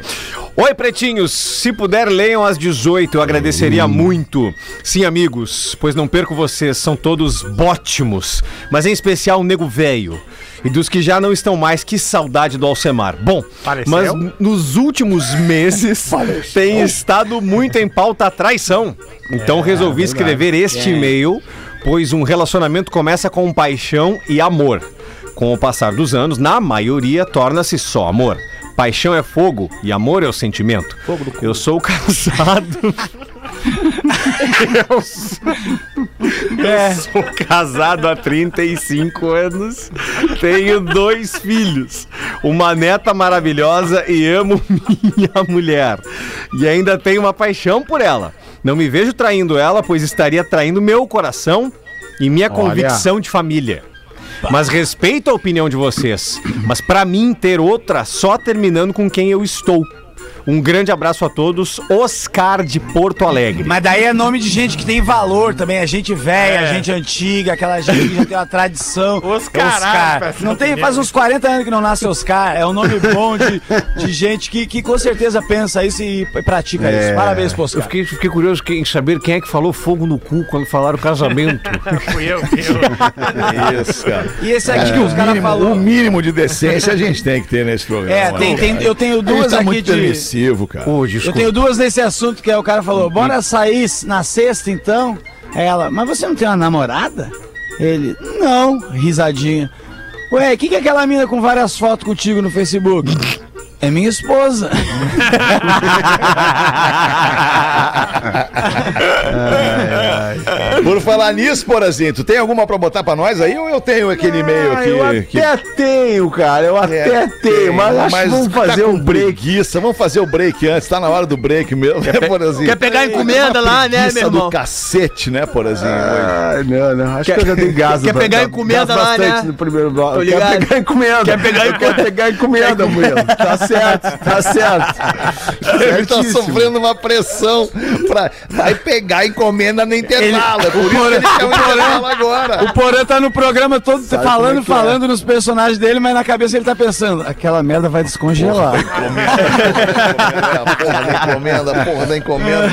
Oi, pretinhos. Se puder, leiam às 18. Eu agradeceria muito. Sim, amigos, pois não perco vocês. São todos ótimos. Mas em especial o Nego Velho. E dos que já não estão mais, que saudade do Alcemar. Bom, Faleceu? mas nos últimos meses (laughs) tem estado muito em pauta a traição. Então resolvi escrever este e-mail, pois um relacionamento começa com paixão e amor. Com o passar dos anos, na maioria, torna-se só amor. Paixão é fogo e amor é o sentimento. Eu sou casado. (laughs) Eu sou... Eu sou casado há 35 anos. Tenho dois filhos. Uma neta maravilhosa e amo (laughs) minha mulher. E ainda tenho uma paixão por ela. Não me vejo traindo ela, pois estaria traindo meu coração e minha convicção de família. Mas respeito a opinião de vocês. Mas pra mim ter outra só terminando com quem eu estou. Um grande abraço a todos. Oscar de Porto Alegre. Mas daí é nome de gente que tem valor também, é gente velha, É. gente antiga, aquela gente que já tem uma tradição. (laughs) Oscar, Oscar. parece Não tem, que faz uns 40 anos que não nasce Oscar. É um nome bom de, de gente que, que com certeza pensa isso e pratica isso. Parabéns pro Eu Oscar. fiquei, fiquei curioso em saber quem é que falou fogo no cu quando falaram casamento. (laughs) Fui eu, fui eu. (laughs) Isso, cara. E esse aqui que os O caras mínimo, falaram. o mínimo de decência a gente tem que ter nesse programa. É, né, tem, tem, eu tenho duas tá aqui de. Permissivo, cara. Ô, Eu tenho duas nesse assunto que é o cara falou, bora sair na sexta então? Ela, mas você não tem uma namorada? Ele, não, risadinha. Ué, o que, que é aquela mina com várias fotos contigo no Facebook? É minha esposa. (laughs) Por falar nisso, Porazinho, tu tem alguma pra botar pra nós aí ou eu tenho aquele e-mail Ah, aqui? eu que- até tenho, cara. Eu até É, tenho, mas acho que vamos tá fazer com um break. Preguiça. Vamos fazer o break antes, tá na hora do break mesmo, né, Porazinho? Quer pegar encomenda lá, né, meu do irmão? cacete, né, Porazinho? hoje? Ah, não, não. Acho que eu já dei gás. quer ba- (laughs) pegar encomenda lá, né? No primeiro bloco. Quer pegar encomenda. Quer pegar encomenda, Murilo. Tá certo, tá certo. Ele tá sofrendo uma pressão pra. Vai pegar encomenda no intervalo. é por isso que ele quer o agora. O Porã tá no programa todo como falando, é é. falando nos personagens dele, mas na cabeça ele tá pensando, aquela merda vai descongelar. porra da encomenda, porra da encomenda.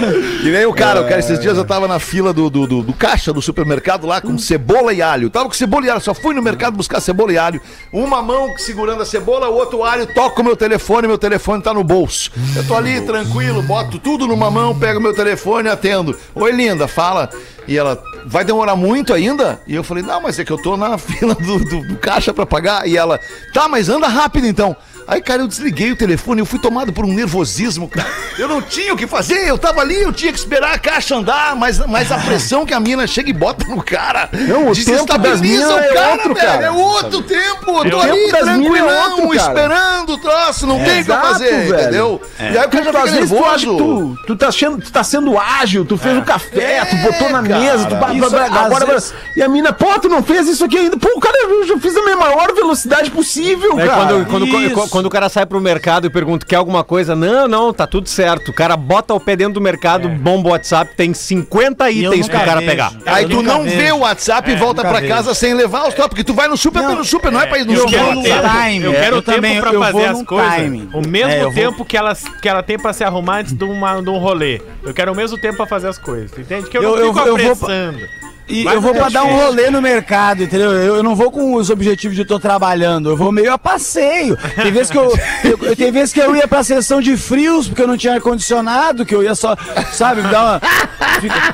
E nem o cara, o cara, esses dias eu tava na fila do, do, do- do caixa do supermercado lá com cebola e alho. Tava com cebola e alho, só fui no mercado buscar cebola e alho. Uma mão segurando a cebola, o outro alho, toco o meu telefone, meu telefone tá no bolso. Eu tô ali tranquilo, boto tudo numa mão, pego meu telefone e atendo. Oi, linda, fala. E ela, vai demorar muito ainda? E eu falei, não, mas é que eu tô na (laughs) fila do, do- do caixa pra pagar. E ela, tá, mas anda rápido então. Aí, cara, eu desliguei o telefone, eu fui tomado por um nervosismo, cara. Eu não tinha o que fazer, eu tava ali, eu tinha que esperar a caixa andar, mas, mas a pressão que a mina chega e bota no cara. Não, o tempo das minas é outro, cara. É outro tempo, eu tô ali é tranquilão, outro, cara. esperando o troço, não tem o que fazer, velho. entendeu? E aí o cara já fica nervoso. tu, tu, tá sendo, tu tá sendo ágil, tu fez o café, tu botou na cara. mesa, tu Isso, ba- às agora vezes- E a mina, pô, tu não fez isso aqui ainda. Pô, cara, eu já fiz a minha maior velocidade possível, É cara. quando, quando. Quando, o cara sai pro mercado e pergunta, quer alguma coisa? Não, não, tá tudo certo. O cara bota o pé dentro do mercado, bomba o WhatsApp, tem 50 E eu itens pro cara vejo. pegar. Aí Eu tu nunca não vejo. vê o WhatsApp e volta pra vejo. casa sem levar os troços, porque tu vai no super pelo super, não é pra ir no Eu super. quero vou time. eu quero Eu tempo também, pra eu fazer vou as coisas. time. O mesmo É, vou- tempo que, ela, que ela tem pra se arrumar antes de, uma, de um rolê. Eu quero o mesmo tempo pra fazer as coisas, entende? Que eu, Eu- não eu- fico eu vou- apressando. E Mas eu vou é pra dar um rolê no mercado, entendeu? Eu, eu não vou com os objetivos de tô trabalhando, eu vou meio a passeio. Tem vezes que eu, (laughs) eu- tem vezes que eu ia pra sessão de frios, porque eu não tinha ar-condicionado, que eu ia só, sabe, dar uma.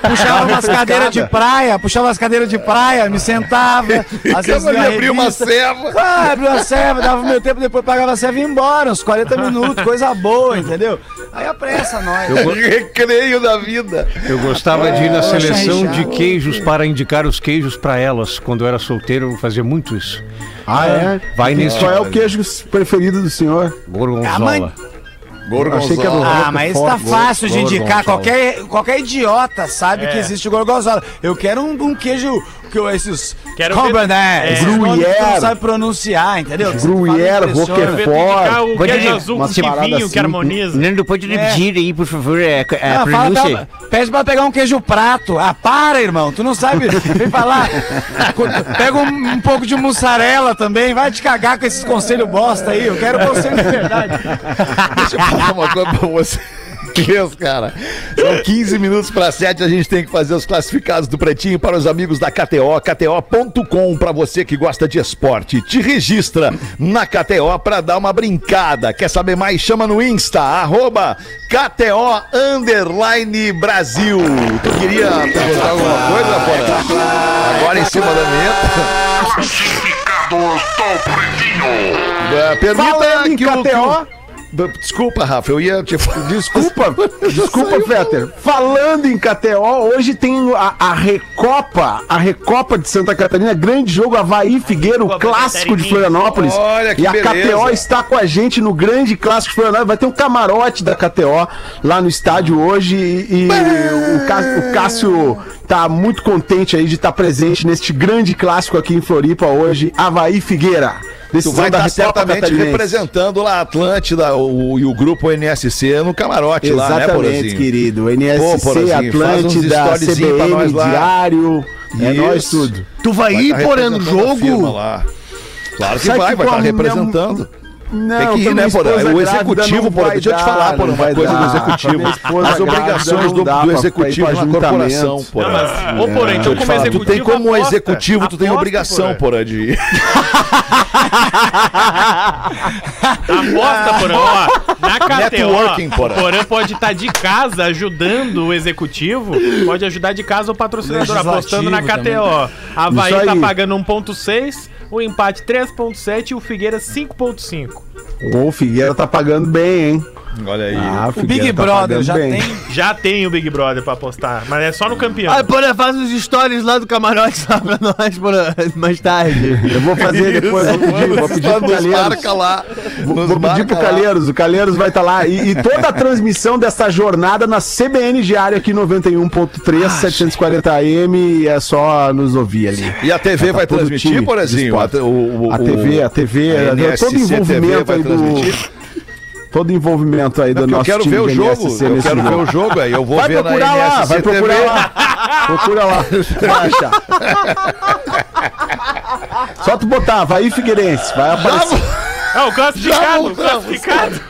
Puxava umas cadeiras de praia, puxava umas cadeiras de praia, me sentava. (laughs) Às vezes ali lia a abrir uma serva. Ah, abria uma serva, dava o meu tempo, depois pagava a serva e ia embora, uns 40 minutos, coisa boa, entendeu? Aí apressa nós. (laughs) Recreio da vida. Eu gostava de ir na Poxa, seleção de queijos para indicar os queijos para elas. Quando eu era solteiro, eu fazia muito isso. Ah, é? Vai nesse Qual é o queijo preferido do senhor? gorgonzola. mãe- Achei que era o Ah, mas isso tá fácil de indicar. Qualquer, qualquer idiota sabe É. que existe o gorgonzola. Eu quero um, um queijo, que esses Quero Cabernet, ver- esses é. Gruyère. não sabe pronunciar, entendeu? Gruyère. Roquefort. Vou indicar o Pode queijo dizer, azul com umas paradas vinho assim. que harmoniza. Nando, pode repetir aí, por favor, a, Ah, fala pra ela, pede pra pegar um queijo prato. Ah, para, irmão. Tu não sabe. Vem falar. Pega um, um pouco de mussarela também. Vai te cagar com esses conselhos bosta aí. Eu quero conselho de verdade. Deixa eu falar uma coisa pra você. Deus, cara. São 15 minutos para 7. A gente tem que fazer os classificados do Pretinho para os amigos da KTO. KTO.com para você que gosta de esporte. Te registra na KTO para dar uma brincada. Quer saber mais? Chama no Insta, arroba KTO Underline Brasil. Tu queria perguntar alguma coisa, Porã? Agora em cima da mesa. Classificados do Pretinho. É, Permita Falando em que o- que o- KTO. Desculpa, Rafa, eu ia te falar. Desculpa, (laughs) desculpa, Fetter. Falando em KTO, hoje tem a, a Recopa, a Recopa de Santa Catarina, grande jogo Havaí Figueira, o Copa clássico de. Florianópolis. Olha que e a beleza. KTO está com a gente no grande clássico de Florianópolis. Vai ter um camarote da KTO lá no estádio hoje e, e o, Cá- o Cássio tá muito contente aí de estar presente neste grande clássico aqui em Floripa hoje, Havaí Figueira. Tu Decisão vai da estar certamente representando lá a Atlântida o, e o grupo NSC no camarote lá, né, Exatamente, querido. NSC, Pô, Atlântida, CBN. Diário. É nós tudo. Tu vai, Vai ir, tá porém, no representando jogo? lá. Claro que Sabe vai, que vai estar com a minha- representando. Não, Tem que ir, né, Porã? esposa O executivo, Porã, deixa eu te falar, Porã, não uma coisa do dar. executivo. Minha esposa As obrigações do, do executivo na corporação. Porã. Ô, porém, então Deixa eu te como executivo. tu tem como executivo, tu tem obrigação, Porã. Porã, de ir. Aposta, Porã, ó. Na (laughs) KTO, Networking, Porã. o Porã pode estar de casa ajudando o executivo, pode ajudar de casa o patrocinador, apostando na também. KTO. A Havaí tá pagando 1.6, o empate 3.7 e o Figueira 5.5. O Figueira tá pagando bem, hein? Olha aí. Ah, O Big Brother já tem. Já tem o Big Brother pra apostar, mas é só no campeão. Ah, porém, faz uns stories lá do camarote lá pra nós, porém, mais tarde. Eu vou fazer depois, vou pedir, vou pedir pro Calheiros. marca lá. Vou, vou pedir pro. Calheiros, o Calheiros vai estar lá. E, e toda a transmissão dessa jornada na CBN Diário aqui 91.3, 740 AM, é só nos ouvir ali. E a TV Tá vai transmitir, Porazinho? esporte. A, o, o- A TV, a TV, a NSC todo envolvimento TV vai aí do. Todo envolvimento aí do eu nosso quero time ver o jogo. NSC Eu quero ver jogo. o jogo aí. Eu vou Vai ver procurar na lá, NSC vai procurar TV. lá. Procura lá. Vai. (laughs) Só tu botar, vai Figueirense, vai aparecer. É o classificado, o classificado.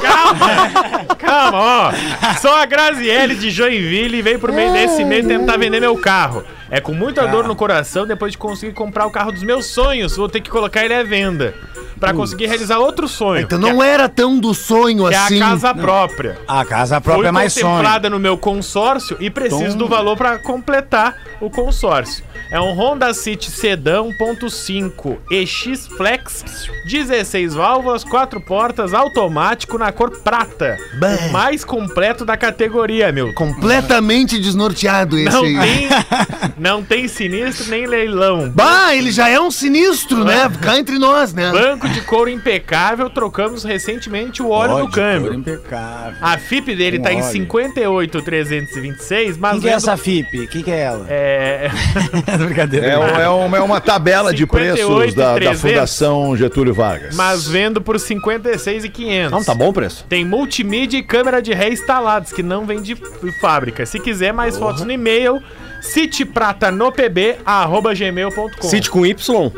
Calma, (laughs) calma, ó. Só a Graziele de Joinville veio por meio desse mês tentar vender meu carro. É com muita dor no coração, depois de conseguir comprar o carro dos meus sonhos, vou ter que colocar ele à venda. Pra conseguir realizar outro sonho. Então não era tão do sonho que é assim. a casa própria. A casa própria é mais sonho. contemplada no meu consórcio e preciso do valor para completar o consórcio. É um Honda City Sedan 1.5 EX Flex, 16 válvulas, 4 portas, automático na cor prata. Bah. O mais completo da categoria, meu. Completamente desnorteado esse Não aí. tem, (laughs) não tem sinistro nem leilão. Bah, ele já é um sinistro, né? (laughs) Cá entre nós, né? Banco de couro impecável, trocamos recentemente o óleo do câmbio. impecável. A FIP dele Com tá em óleo. 58,326, mas Quem que é vendo- essa FIP? Quem que é ela? É, (laughs) Brincadeira. É, um- é uma, é uma tabela de preços da, da 58,300. Fundação Getúlio Vargas. mas vendo por 56,500. Não, tá bom o preço. Tem multimídia e câmera de ré instalados, que não vem de fábrica. Se quiser mais fotos no e-mail, citypratanopb.gmail.com City com Y.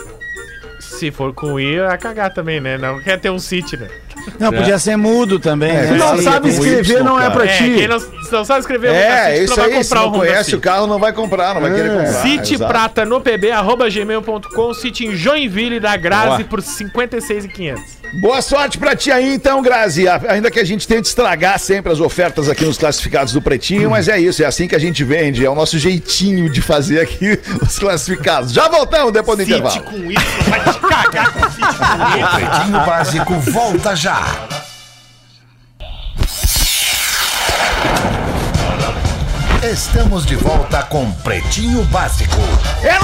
Se for com I, vai cagar também, né? Não quer ter um City, né? Não, podia ser mudo também. né? Se não sabe é escrever, Y, não é cara. pra É, ti. quem não, se não sabe escrever É, isso não vai aí. Se comprar não o Honda conhece City. o carro, não vai comprar, não vai querer comprar. City exato. Prata no pb, arroba gmail.com, City em Joinville da Grazi Boa. por 56,500. Boa sorte pra ti aí, então, Grazi. Ainda que a gente tente estragar sempre as ofertas aqui nos classificados do Pretinho, mas é isso, é assim que a gente vende. É o nosso jeitinho de fazer aqui (laughs) os classificados. Já voltamos depois do City intervalo. com isso, vai te cagar com City com isso. (laughs) Pretinho Básico volta já. Estamos de volta com Pretinho Básico.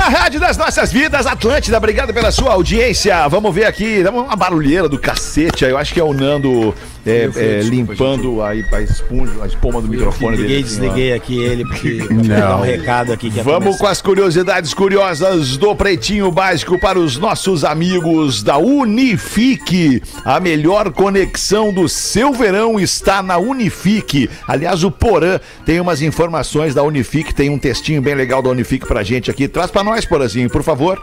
Rádio das Nossas Vidas, Atlântida. Obrigado pela sua audiência. Vamos ver aqui, dá uma barulheira do cacete. aí. Eu acho que é o Nando é, é, limpando a, a, esponja, a espuma do microfone Liguei, dele. desliguei aqui ele, porque (laughs) dar um recado aqui que Vamos começar. com as curiosidades curiosas do Pretinho Básico para os nossos amigos da Unifique. A melhor conexão do seu verão está na Unifique. Aliás, o Porã tem umas informações da Unifique, tem um textinho bem legal da Unifique pra gente aqui. Traz pra nós, Porãzinho, por favor.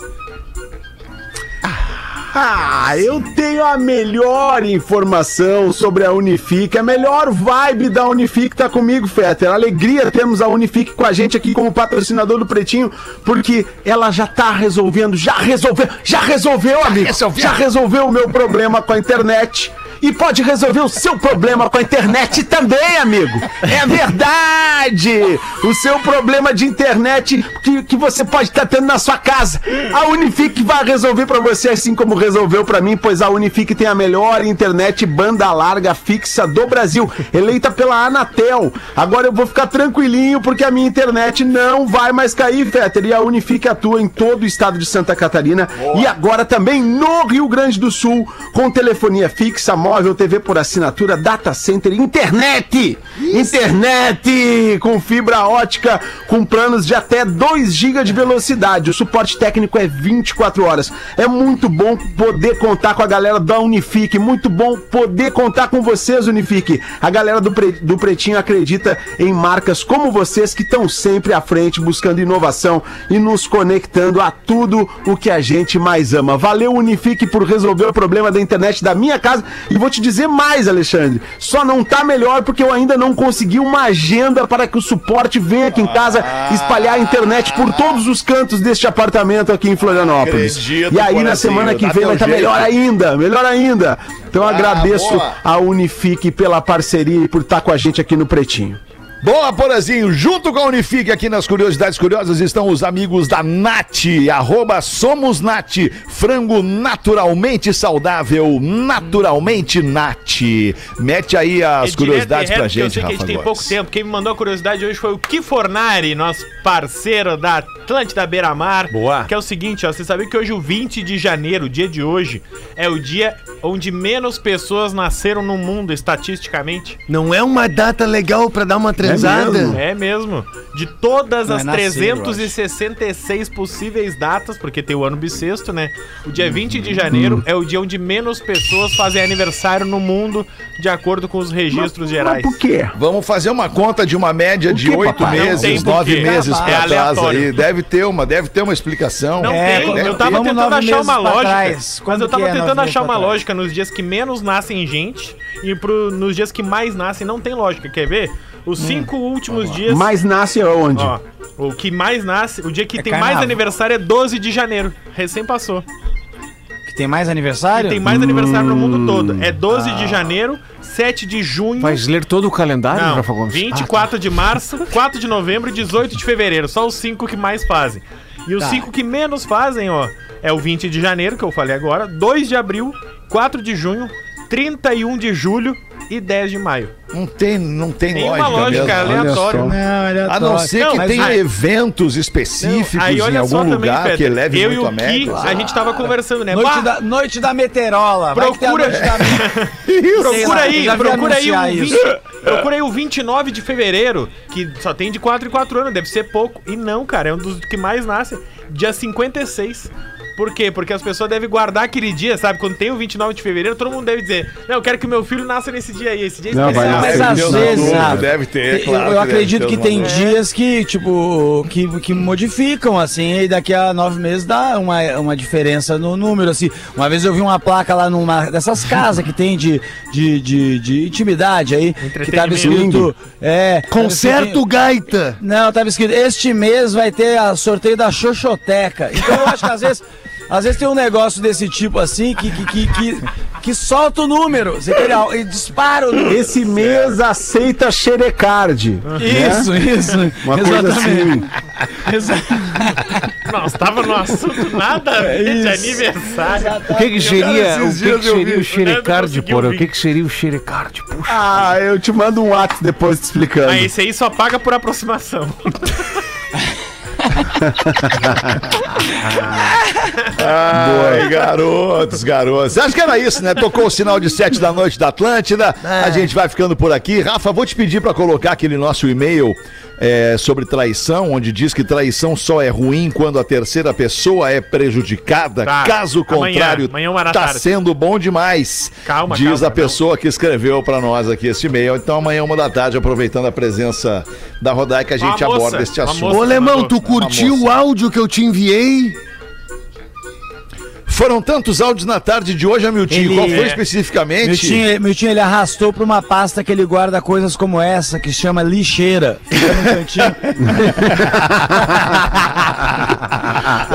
Ah, eu tenho a melhor informação sobre a Unifique, a melhor vibe da Unifique tá comigo, Fetter. Alegria termos a Unifique com a gente aqui como patrocinador do Pretinho, porque ela já tá resolvendo, já resolveu, já resolveu, amigo. Já resolveu o meu problema com a internet. E pode resolver o seu problema com a internet também, amigo. É verdade! O seu problema de internet que, que você pode estar tendo na sua casa. A Unifique vai resolver pra você, assim como resolveu pra mim, pois a Unifique tem a melhor internet banda larga fixa do Brasil, eleita pela Anatel. Agora eu vou ficar tranquilinho porque a minha internet não vai mais cair, Fetter. E a Unifique atua em todo o estado de Santa Catarina e agora também no Rio Grande do Sul, com telefonia fixa, móvel, TV por assinatura, data center, internet! Internet! Com fibra ótica, com planos de até 2 GB de velocidade. O suporte técnico é 24 horas. É muito bom poder contar com a galera da Unifique. Muito bom poder contar com vocês, Unifique. A galera do, Pre- do Pretinho acredita em marcas como vocês que estão sempre à frente, buscando inovação e nos conectando a tudo o que a gente mais ama. Valeu, Unifique, por resolver o problema da internet da minha casa. E vou te dizer mais, Alexandre. Só não tá melhor porque eu ainda não consegui uma agenda para que o suporte venha aqui em casa espalhar a internet por todos os cantos deste apartamento aqui em Florianópolis. Acredito, e aí, na semana que vem vai estar jeito. melhor ainda, melhor ainda. Então eu Ah, agradeço boa. a Unifique pela parceria e por estar com a gente aqui no Pretinho. Boa, Porazinho. Junto com a Unifique aqui nas Curiosidades Curiosas estão os amigos da Nat, arroba Somos Nat, frango naturalmente saudável, naturalmente Nat. Mete aí as É curiosidades direto pra reto, Eu gente, que a gente Rafa tem Gomes. pouco tempo. Quem me mandou a curiosidade hoje foi o Kifornari, nosso parceiro da Atlântida Beira Mar. Boa. Que é o seguinte, ó. Você sabia que hoje, o 20 de janeiro, o dia de hoje, é o dia onde menos pessoas nasceram no mundo, estatisticamente? Não é uma data legal pra dar uma transada? Mesmo? É mesmo. De todas Não é as nascer, eu 366 possíveis datas, porque tem o ano bissexto, né? O dia 20 de janeiro é o dia onde menos pessoas fazem aniversário no mundo, de acordo com os registros gerais. Mas por quê? Vamos fazer uma conta de uma média de quê, oito papai? Não tem meses, por nove quê. meses É pra trás aleatório. aí. Deve ter uma, deve ter uma explicação. Não É, tem, eu tava Vamos tentando nove achar meses uma pra lógica. trás. Mas Quando eu tava que é tentando nove meses achar pra uma trás? lógica nos dias que menos nascem gente e pro, nos dias que mais nascem não tem lógica. Quer ver? Os Hum. cinco últimos dias. Mas nasce onde? Ó, o que mais nasce, o dia que É tem mais carnaval. aniversário é 12 de janeiro. Recém passou. Que tem mais aniversário? Tem mais aniversário no mundo todo. É 12 Ah. de janeiro, 7 de junho. Vais ler todo o calendário, Não, Rafa Gomes? 24 de março, 4 de novembro e 18 de fevereiro. Só os cinco que mais fazem. E os Tá. cinco que menos fazem, ó, é o 20 de janeiro, que eu falei agora, 2 de abril, 4 de junho, 31 de julho e 10 de maio. Não tem, não tem, Tem lógica, uma lógica mesmo. aleatória. Não, é A não ser Não, que tenha aí- eventos específicos Aí em algum só também, lugar que eleve eu e muito a média. a gente tava conversando, né? Noite Bah, da, noite da meterola. Procura- noite da... (laughs) Procura lá, aí, vi procura aí, o anunciar 20, isso. procura aí o 29 de fevereiro, que só tem de 4 em 4 anos, deve ser pouco. E não, cara, é um dos que mais nasce. Dia 56. Por quê? Porque as pessoas devem guardar aquele dia, sabe? Quando tem o 29 de fevereiro, todo mundo deve dizer: Não, eu quero que meu filho nasça nesse dia aí. Esse dia é Não, especial. Mas às vezes, deve ter, eu- claro eu acredito ter que tem dias que, tipo, que, que modificam, assim, e daqui a nove meses dá uma, uma diferença no número, assim. Uma vez eu vi uma placa lá numa dessas casas que tem de, de, de, de intimidade aí, que tava escrito... É, tava Concerto escrito- gaita. Não, tava escrito, este mês vai ter a sorteio da Xoxoteca. Então eu acho que às vezes, às vezes tem um negócio desse tipo assim que, que, que, que, que solta o número. Você? E dispara o número. Esse mês aceita xerecard. Isso, isso. Uma coisa assim. Nossa, tava no assunto nada a ver de aniversário. O que, que seria, o que, que seria o xerecard, conseguiu porra? O que, que seria o xerecard? Puxa. Ah, eu te mando um WhatsApp depois te explicando. Ah, esse aí só paga por aproximação. (laughs) Ai, garotos, garotos. Acho que era isso, né? Tocou o sinal de sete da noite da Atlântida. A gente vai ficando por aqui. Rafa, vou te pedir para colocar aquele nosso e-mail é, sobre traição, onde diz que traição só é ruim quando a terceira pessoa é prejudicada. Tá. Caso Amanhã, contrário, amanhã, uma da tá tarde. sendo bom demais. Calma, diz calma, a pessoa que escreveu para nós aqui esse e-mail. Então amanhã, uma da tarde, aproveitando a presença da Rodaica, a gente Uma moça, aborda este uma assunto. moça. Ô, Alemão, tu curtiu o áudio que eu te enviei? Foram tantos áudios na tarde de hoje, Amiltinho. Ele- Qual foi É. especificamente? Miltinho, Miltinho, ele arrastou pra uma pasta que ele guarda coisas como essa, que se chama lixeira. Fica no cantinho. (laughs)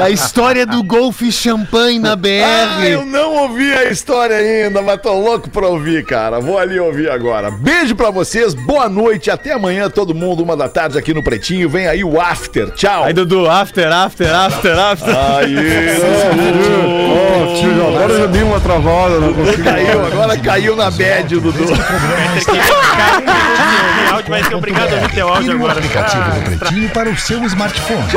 A história do Golf Champanhe na Ah, eu BR. não ouvi a história ainda, mas tô louco pra ouvir, cara. Vou ali ouvir agora. Beijo pra vocês, boa noite, até amanhã, todo mundo, uma da tarde aqui no Pretinho. Vem aí o After, tchau. Aí, Dudu, after, after, after, after. Aí, (laughs) Ô, tio, agora eu dei uma travada, não consigo. caiu, agora caiu na bad, o Dudu. O áudio vai ser obrigado a ouvir teu áudio no agora. aplicativo do Pretinho para o seu smartphone.